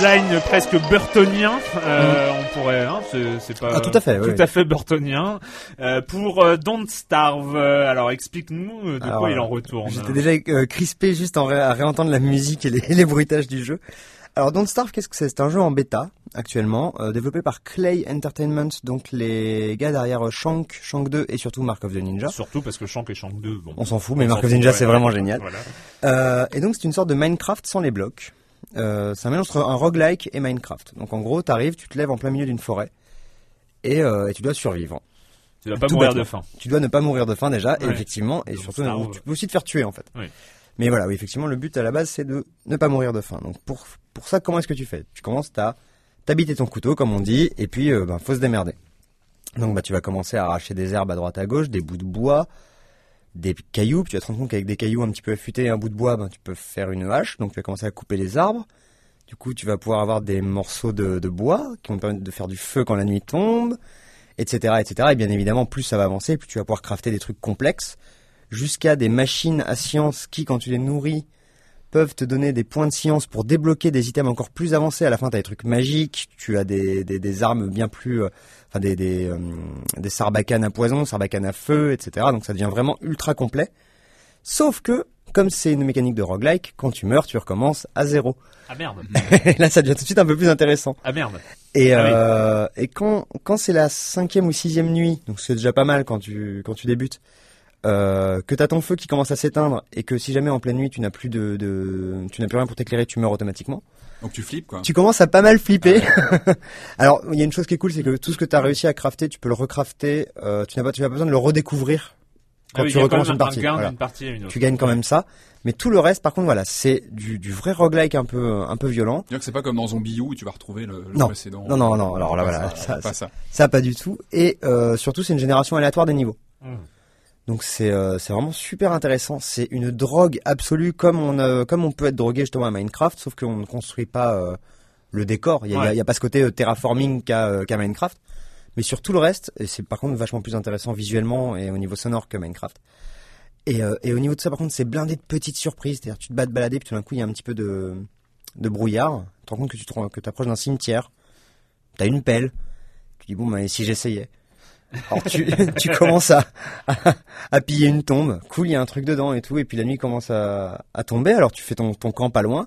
Design presque burtonien, euh, on pourrait, hein, c'est pas. Ah, tout à fait, tout oui. à fait burtonien. Euh, pour euh, Don't Starve, alors explique-nous de Alors, quoi il en retourne. J'étais déjà crispé juste en ré- à réentendre la musique et les, les bruitages du jeu. Alors Don't Starve, qu'est-ce que c'est? C'est un jeu en bêta actuellement, euh, développé par Clay Entertainment, donc les gars derrière Shank, Shank 2 et surtout Mark of the Ninja. Surtout parce que Shank et Shank 2, bon. On s'en fout, mais Mark of the Ninja c'est vraiment génial. Voilà. Euh, et donc c'est une sorte de Minecraft sans les blocs. Euh, c'est un mélange entre un roguelike et Minecraft. Donc en gros, t'arrives, tu te lèves en plein milieu d'une forêt et, euh, et tu dois survivre. Tu vas pas Tout mourir de faim. Tu dois ne pas mourir de faim déjà, et Ouais. effectivement, et Donc, surtout, tu peux aussi te faire tuer en fait. Oui. Mais voilà, oui, effectivement, le but à la base, c'est de ne pas mourir de faim. Donc pour, pour ça, comment est-ce que tu fais? Tu commences à t'habiter ton couteau, comme on dit, et puis euh, ben, faut se démerder. Donc bah, tu vas commencer à arracher des herbes à droite à gauche, des bouts de bois, des cailloux, tu vas te rendre compte qu'avec des cailloux un petit peu affûtés et un bout de bois, ben, tu peux faire une hache, donc tu vas commencer à couper les arbres. Du coup, tu vas pouvoir avoir des morceaux de, de bois qui vont te permettre de faire du feu quand la nuit tombe, etc., etc. Et bien évidemment, plus ça va avancer, plus tu vas pouvoir crafter des trucs complexes, jusqu'à des machines à science qui, quand tu les nourris, peuvent te donner des points de science pour débloquer des items encore plus avancés. À la fin, tu as des trucs magiques, tu as des, des, des armes bien plus... euh, enfin, des, des, euh, des sarbacanes à poison, sarbacanes à feu, etc. Donc ça devient vraiment ultra complet. Sauf que, comme c'est une mécanique de roguelike, quand tu meurs, tu recommences à zéro. Ah merde. Là, ça devient tout de suite un peu plus intéressant. Ah merde. Et, Ah oui. euh, et quand, quand c'est la cinquième ou sixième nuit, donc c'est déjà pas mal quand tu, quand tu débutes, euh, que t'as ton feu qui commence à s'éteindre et que si jamais en pleine nuit tu n'as plus de, de tu n'as plus rien pour t'éclairer, tu meurs automatiquement. Donc tu flippes quoi. Tu commences à pas mal flipper. Alors il y a une chose qui est cool, c'est que tout ce que tu as réussi à crafter, tu peux le recrafter. Euh, tu n'as pas, tu n'as pas besoin de le redécouvrir quand Ah oui, tu recommences quand une un partie. Voilà. partie une autre. Tu gagnes quand même ça. Mais tout le reste, par contre, voilà, c'est du, du vrai roguelike un peu, un peu violent. Que c'est pas comme dans Zombie U où tu vas retrouver le, le Non. précédent. Non, non, non. Alors là, voilà, ça, ça, pas ça, ça. ça, pas du tout. Et euh, surtout, c'est une génération aléatoire des niveaux. Mmh. Donc c'est euh, c'est vraiment super intéressant. C'est une drogue absolue comme on euh, comme on peut être drogué justement à Minecraft, sauf qu'on ne construit pas euh, le décor. Il y a, a- Ouais. il y a pas ce côté terraforming euh, qu'a Minecraft. Mais sur tout le reste, et c'est par contre vachement plus intéressant visuellement et au niveau sonore que Minecraft. Et, euh, et au niveau de ça, par contre, c'est blindé de petites surprises. C'est-à-dire, tu te bats de balader, puis tout d'un coup, il y a un petit peu de, de brouillard. Tu te rends compte que tu te, rends- que approches d'un cimetière. T'as une pelle. Tu dis, bon, et si j'essayais Alors, tu, tu commences à, à, à piller une tombe. Cool, il y a un truc dedans et tout. Et puis la nuit commence à, à tomber. Alors, tu fais ton, ton camp pas loin.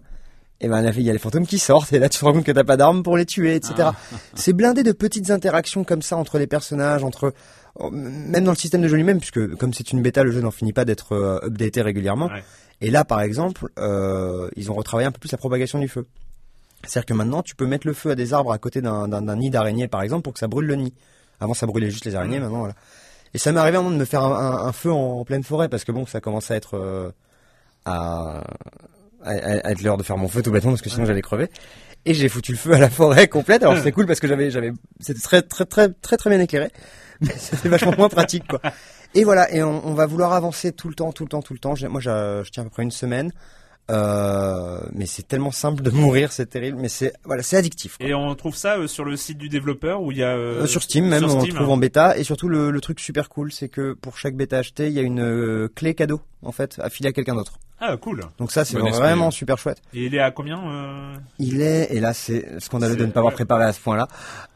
Et ben, il y a les fantômes qui sortent. Et là, tu te rends compte que t'as pas d'armes pour les tuer, etc. C'est blindé de petites interactions comme ça entre les personnages, entre oh, même dans le système de jeu lui-même, puisque comme c'est une bêta, le jeu n'en finit pas d'être euh, updaté régulièrement. Ouais. Et là, par exemple, euh, ils ont retravaillé un peu plus la propagation du feu. C'est-à-dire que maintenant, tu peux mettre le feu à des arbres à côté d'un nid d'araignée, par exemple, pour que ça brûle le nid. Avant, ça brûlait juste les araignées, maintenant, voilà. Et ça m'est arrivé un moment de me faire un, un- un feu en, en pleine forêt, parce que bon, ça à être... euh, à, à- à être l'heure de faire mon feu tout bêtement, parce que sinon j'allais crever. Et j'ai foutu le feu à la forêt complète. Alors c'était cool parce que j'avais, j'avais, c'était très, très, très, très, très bien éclairé. Mais c'était vachement moins pratique, quoi. Et voilà. Et on, on va vouloir avancer tout le temps, tout le temps, tout le temps. Moi, je tiens à peu près une semaine. Euh, mais c'est tellement simple de mourir, c'est terrible. Mais c'est, voilà, c'est addictif. quoi. Et on trouve ça euh, sur le site du développeur où il y a. euh, Euh, sur Steam même, sur on le Steam, trouve hein. en bêta. Et surtout, le, le truc super cool, c'est que pour chaque bêta achetée, il y a une euh, clé cadeau, en fait, affilée à quelqu'un d'autre. Ah, cool. Donc ça, c'est Bon vraiment super chouette. Et il est à combien euh? Il est, et là c'est scandaleux de ne pas avoir préparé à ce point-là.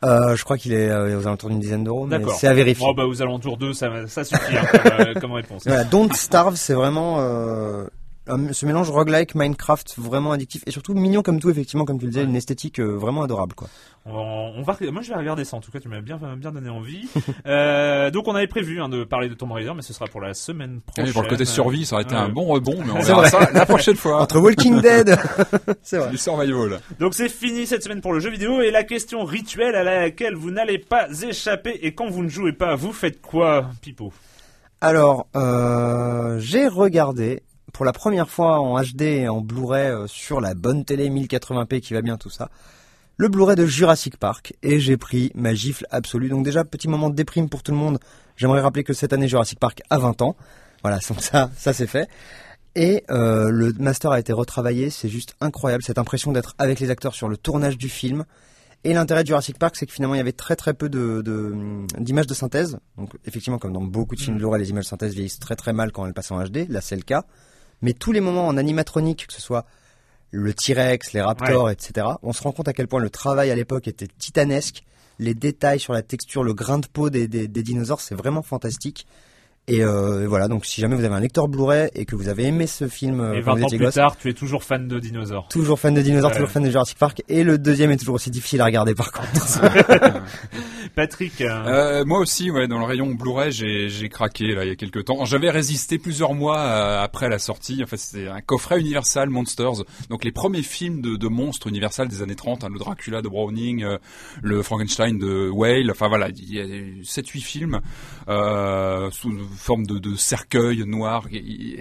Euh, je crois qu'il est euh, aux alentours d'une dizaine d'euros, mais D'accord. c'est à vérifier. Bon, bah, aux alentours d'eux, ça, ça suffit hein, comme, euh, comme réponse. Voilà, Don't Starve, c'est vraiment euh, un- ce mélange roguelike, Minecraft, vraiment addictif et surtout mignon comme tout, effectivement, comme tu le disais, une esthétique euh, vraiment adorable, quoi. On, on va, moi, je vais regarder ça. En tout cas, tu m'as bien, bien donné envie. euh, donc, on avait prévu hein, de parler de Tomb Raider, mais ce sera pour la semaine Et prochaine. pour le côté survie, ça aurait été Ouais. un bon rebond, mais on verra vrai. ça la prochaine fois. Entre Walking Dead, c'est vrai. Du survival. Donc c'est fini cette semaine pour le jeu vidéo et la question rituelle à laquelle vous n'allez pas échapper et quand vous ne jouez pas, vous faites quoi, Pipo? Alors, euh, j'ai regardé pour la première fois en HD et en Blu-ray euh, sur la bonne télé 1080p qui va bien tout ça, le Blu-ray de Jurassic Park et j'ai pris ma gifle absolue. Donc déjà, petit moment de déprime pour tout le monde. J'aimerais rappeler que cette année Jurassic Park a 20 ans. Voilà, donc ça, ça c'est fait. Et euh, le master a été retravaillé, c'est juste incroyable, cette impression d'être avec les acteurs sur le tournage du film. Et l'intérêt de Jurassic Park, c'est que finalement, il y avait très très peu de, de- d'images de synthèse. Donc effectivement, comme dans beaucoup de films Blu-ray, les images de synthèse vieillissent très très mal quand elles passent en HD. Là, c'est le cas. Mais tous les moments en animatronique, que ce soit le T-Rex, les raptors, etc., on se rend compte à quel point le travail à l'époque était titanesque. Les détails sur la texture, le grain de peau des, des- des dinosaures, c'est vraiment fantastique. Et, euh, et voilà, donc si jamais vous avez un lecteur Blu-ray et que vous avez aimé ce film euh, Et quand 20 vous ans plus gosse, tard, tu es toujours fan de dinosaures. toujours fan de dinosaures, Ouais. toujours fan de Jurassic Park, et le deuxième est toujours aussi difficile à regarder par contre. Patrick, euh, Euh, moi aussi, ouais, dans le rayon Blu-ray, j'ai, j'ai craqué là il y a quelques temps. J'avais résisté plusieurs mois euh, après la sortie. En fait, c'était un coffret Universal Monsters, donc les premiers films de, de monstres Universal des années 30, hein, le Dracula de Browning, euh, le Frankenstein de Whale. Enfin voilà, il y a 7-8 films euh, sous forme de, cercueil noir.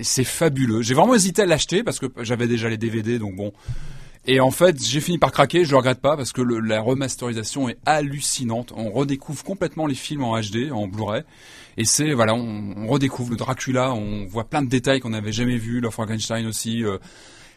C'est fabuleux. J'ai vraiment hésité à l'acheter parce que j'avais déjà les DVD, donc bon. Et en fait, j'ai fini par craquer, je le regrette pas parce que la remasterisation est hallucinante. On redécouvre complètement les films en HD, en Blu-ray. Et c'est, voilà, on, on redécouvre le Dracula, on voit plein de détails qu'on n'avait jamais vus, le Frankenstein aussi. euh,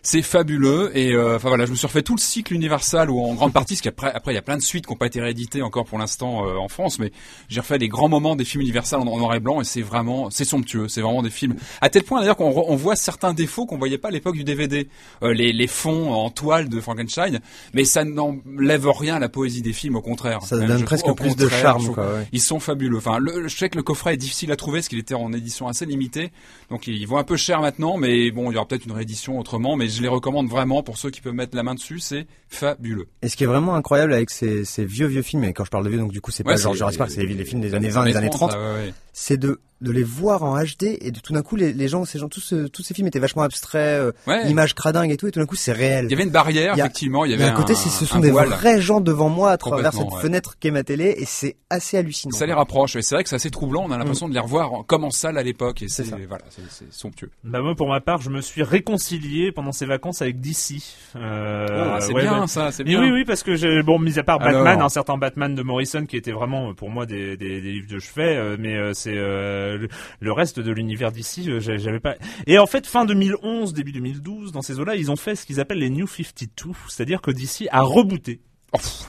c'est fabuleux et euh, enfin voilà, je me suis refait tout le cycle Universal ou en grande partie, parce qu'après après il y a plein de suites qui n'ont pas été rééditées encore pour l'instant euh, en France, mais j'ai refait les grands moments des films Universal en, en noir et blanc et c'est vraiment c'est somptueux, c'est vraiment des films à tel point d'ailleurs qu'on on voit certains défauts qu'on voyait pas à l'époque du DVD, Euh, les, les fonds en toile de Frankenstein, mais ça n'enlève rien à la poésie des films, au contraire. Ça Même, donne presque trouve, plus de charme, trouve- quoi, ouais. Ils sont fabuleux. Enfin, le, je sais que le coffret est difficile à trouver parce qu'il était en édition assez limitée, donc il vaut un peu cher maintenant, mais bon, il y aura peut-être une réédition autrement, mais je les recommande vraiment pour ceux qui peuvent mettre la main dessus, c'est fabuleux. Et ce qui est vraiment incroyable avec ces, ces vieux vieux films, et quand je parle de vieux, donc du coup c'est Ouais, pas genre Jurassic Park, c'est les, films des années 20, des années années 30, 30, là, ouais, ouais. c'est de de les voir en HD et de tout d'un coup les, les gens, ces gens, tous, ce- tous ces films étaient vachement abstraits, euh, Ouais. images cradingues et tout, et tout d'un coup c'est réel. Il y avait une barrière, Il y a- effectivement, il y Mais avait à côté, un, c'est- ce sont des voile. vrais gens devant moi à travers cette ouais. fenêtre qu'est ma télé, et c'est assez hallucinant. Ça les rapproche, et c'est vrai que c'est assez troublant, on a l'impression de les revoir en- comme en salle à l'époque, et c'est ça. voilà, c'est- c'est somptueux. Bah moi pour ma part je me suis réconcilié pendant ces vacances avec DC. Euh, Oh, c'est ouais, bien bah- ça, c'est Mais bien. oui oui parce que j'ai bon mis à part Alors. Batman, un certain Batman de Morrison qui était vraiment euh, pour moi des, des, des livres de chevet, euh, mais euh, c'est euh, le, reste de l'univers d'ici j'avais j'avais pas. Et en fait fin 2011 début 2012 dans ces eaux-là ils ont fait ce qu'ils appellent les New 52, c'est-à-dire que DC a rebooté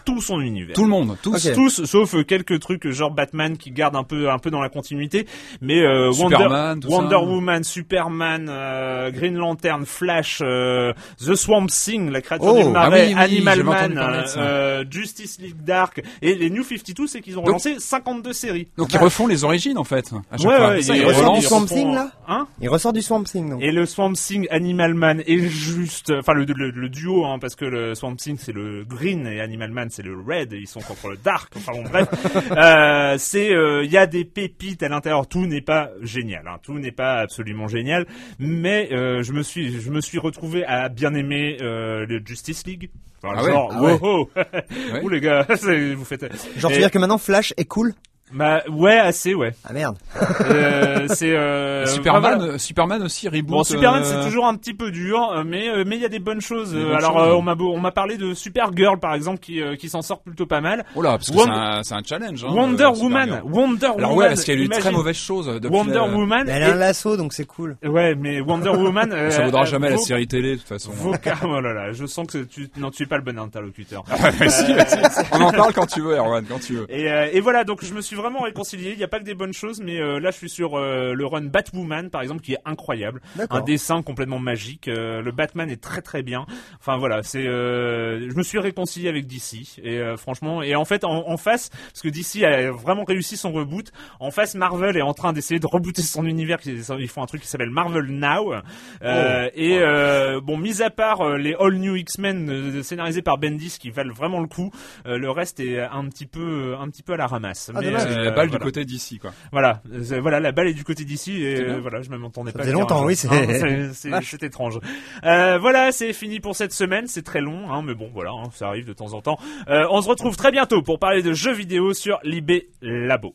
tout son univers. Tout le monde, tous. Ok. Tous, sauf euh, quelques trucs euh, genre Batman qui gardent un peu, un peu dans la continuité, mais euh, Superman, Wonder, ça. Woman, Superman, euh, Green Lantern, Flash, euh, The Swamp Thing, la créature Oh, du ah marais, oui, oui, Animal Man, euh, Justice League Dark, et les New 52, c'est qu'ils ont Donc- relancé 52 séries. Donc ils refont les origines en fait. À chaque Ouais, fois. ouais, Ça, ils ils ressort relancent. du Swamp Thing, là Hein Il ressort du Swamp Thing, donc. et le Swamp Thing Animal Man est juste, enfin le, le, le duo, hein, parce que le Swamp Thing c'est le green et Animal Man c'est le red, ils sont contre le dark. Enfin bon bref, euh, c'est, euh, il y a des pépites à l'intérieur. Tout n'est pas génial, hein, tout n'est pas absolument génial, mais euh, je me suis, je me suis retrouvé à bien aimer euh, le Justice League. Enfin, Ah ouais, genre, ah ouais? wow, Ouais. Ouh, les gars, vous faites. Genre, tu veux dire que maintenant Flash est cool? Bah ouais, assez ouais. Ah merde. Euh, c'est euh, Superman, voilà. euh, Superman aussi reboot. Bon, Superman, euh, c'est toujours un petit peu dur, euh, mais euh, mais il y a des bonnes choses. Des Euh, bonnes Alors, choses, euh, on m'a on m'a parlé de Supergirl par exemple qui euh, qui s'en sort plutôt pas mal. Oh là, parce que c'est un, c'est un challenge. Hein, Wonder euh, Woman. Wonder Alors Woman. ouais, parce qu'il y a eu de très mauvaises choses depuis. Wonder la- Woman. Mais elle a un lasso, donc c'est cool. Ouais, mais Wonder Woman. euh, Ça vaudra euh, jamais la série télé de toute façon. car- oh là là, je sens que tu non tu es pas le bon interlocuteur. Si, vas-y. On en parle quand tu veux, Erwan, quand tu veux. Et, euh, et voilà, donc je me suis vraiment réconcilié. Il n'y a pas que des bonnes choses, mais euh, là je suis sur euh, le run Batwoman par exemple qui est incroyable, un dessin complètement magique. Euh, le Batman est très très bien. Enfin voilà, c'est, euh, je me suis réconcilié avec DC et euh, franchement, et en fait en, en face, parce que DC a vraiment réussi son reboot. En face, Marvel est en train d'essayer de rebooter son univers. Ils font un truc qui s'appelle Marvel Now. Euh, et euh, bon, mis à part les All New X-Men scénarisés par Bendis qui valent vraiment le coup, le reste est un petit peu, un petit peu à la ramasse. Ah, Mais, la balle du côté d'ici, quoi. Voilà, C'est- voilà, la balle est du côté d'ici et euh, voilà, je m'entendais Ça pas. dire longtemps, oui, c'est- étrange. Euh, voilà, c'est fini pour cette semaine. C'est très long, hein, mais bon, voilà, hein, ça arrive de temps en temps. Euh, on se retrouve très bientôt pour parler de jeux vidéo sur Libé Labo.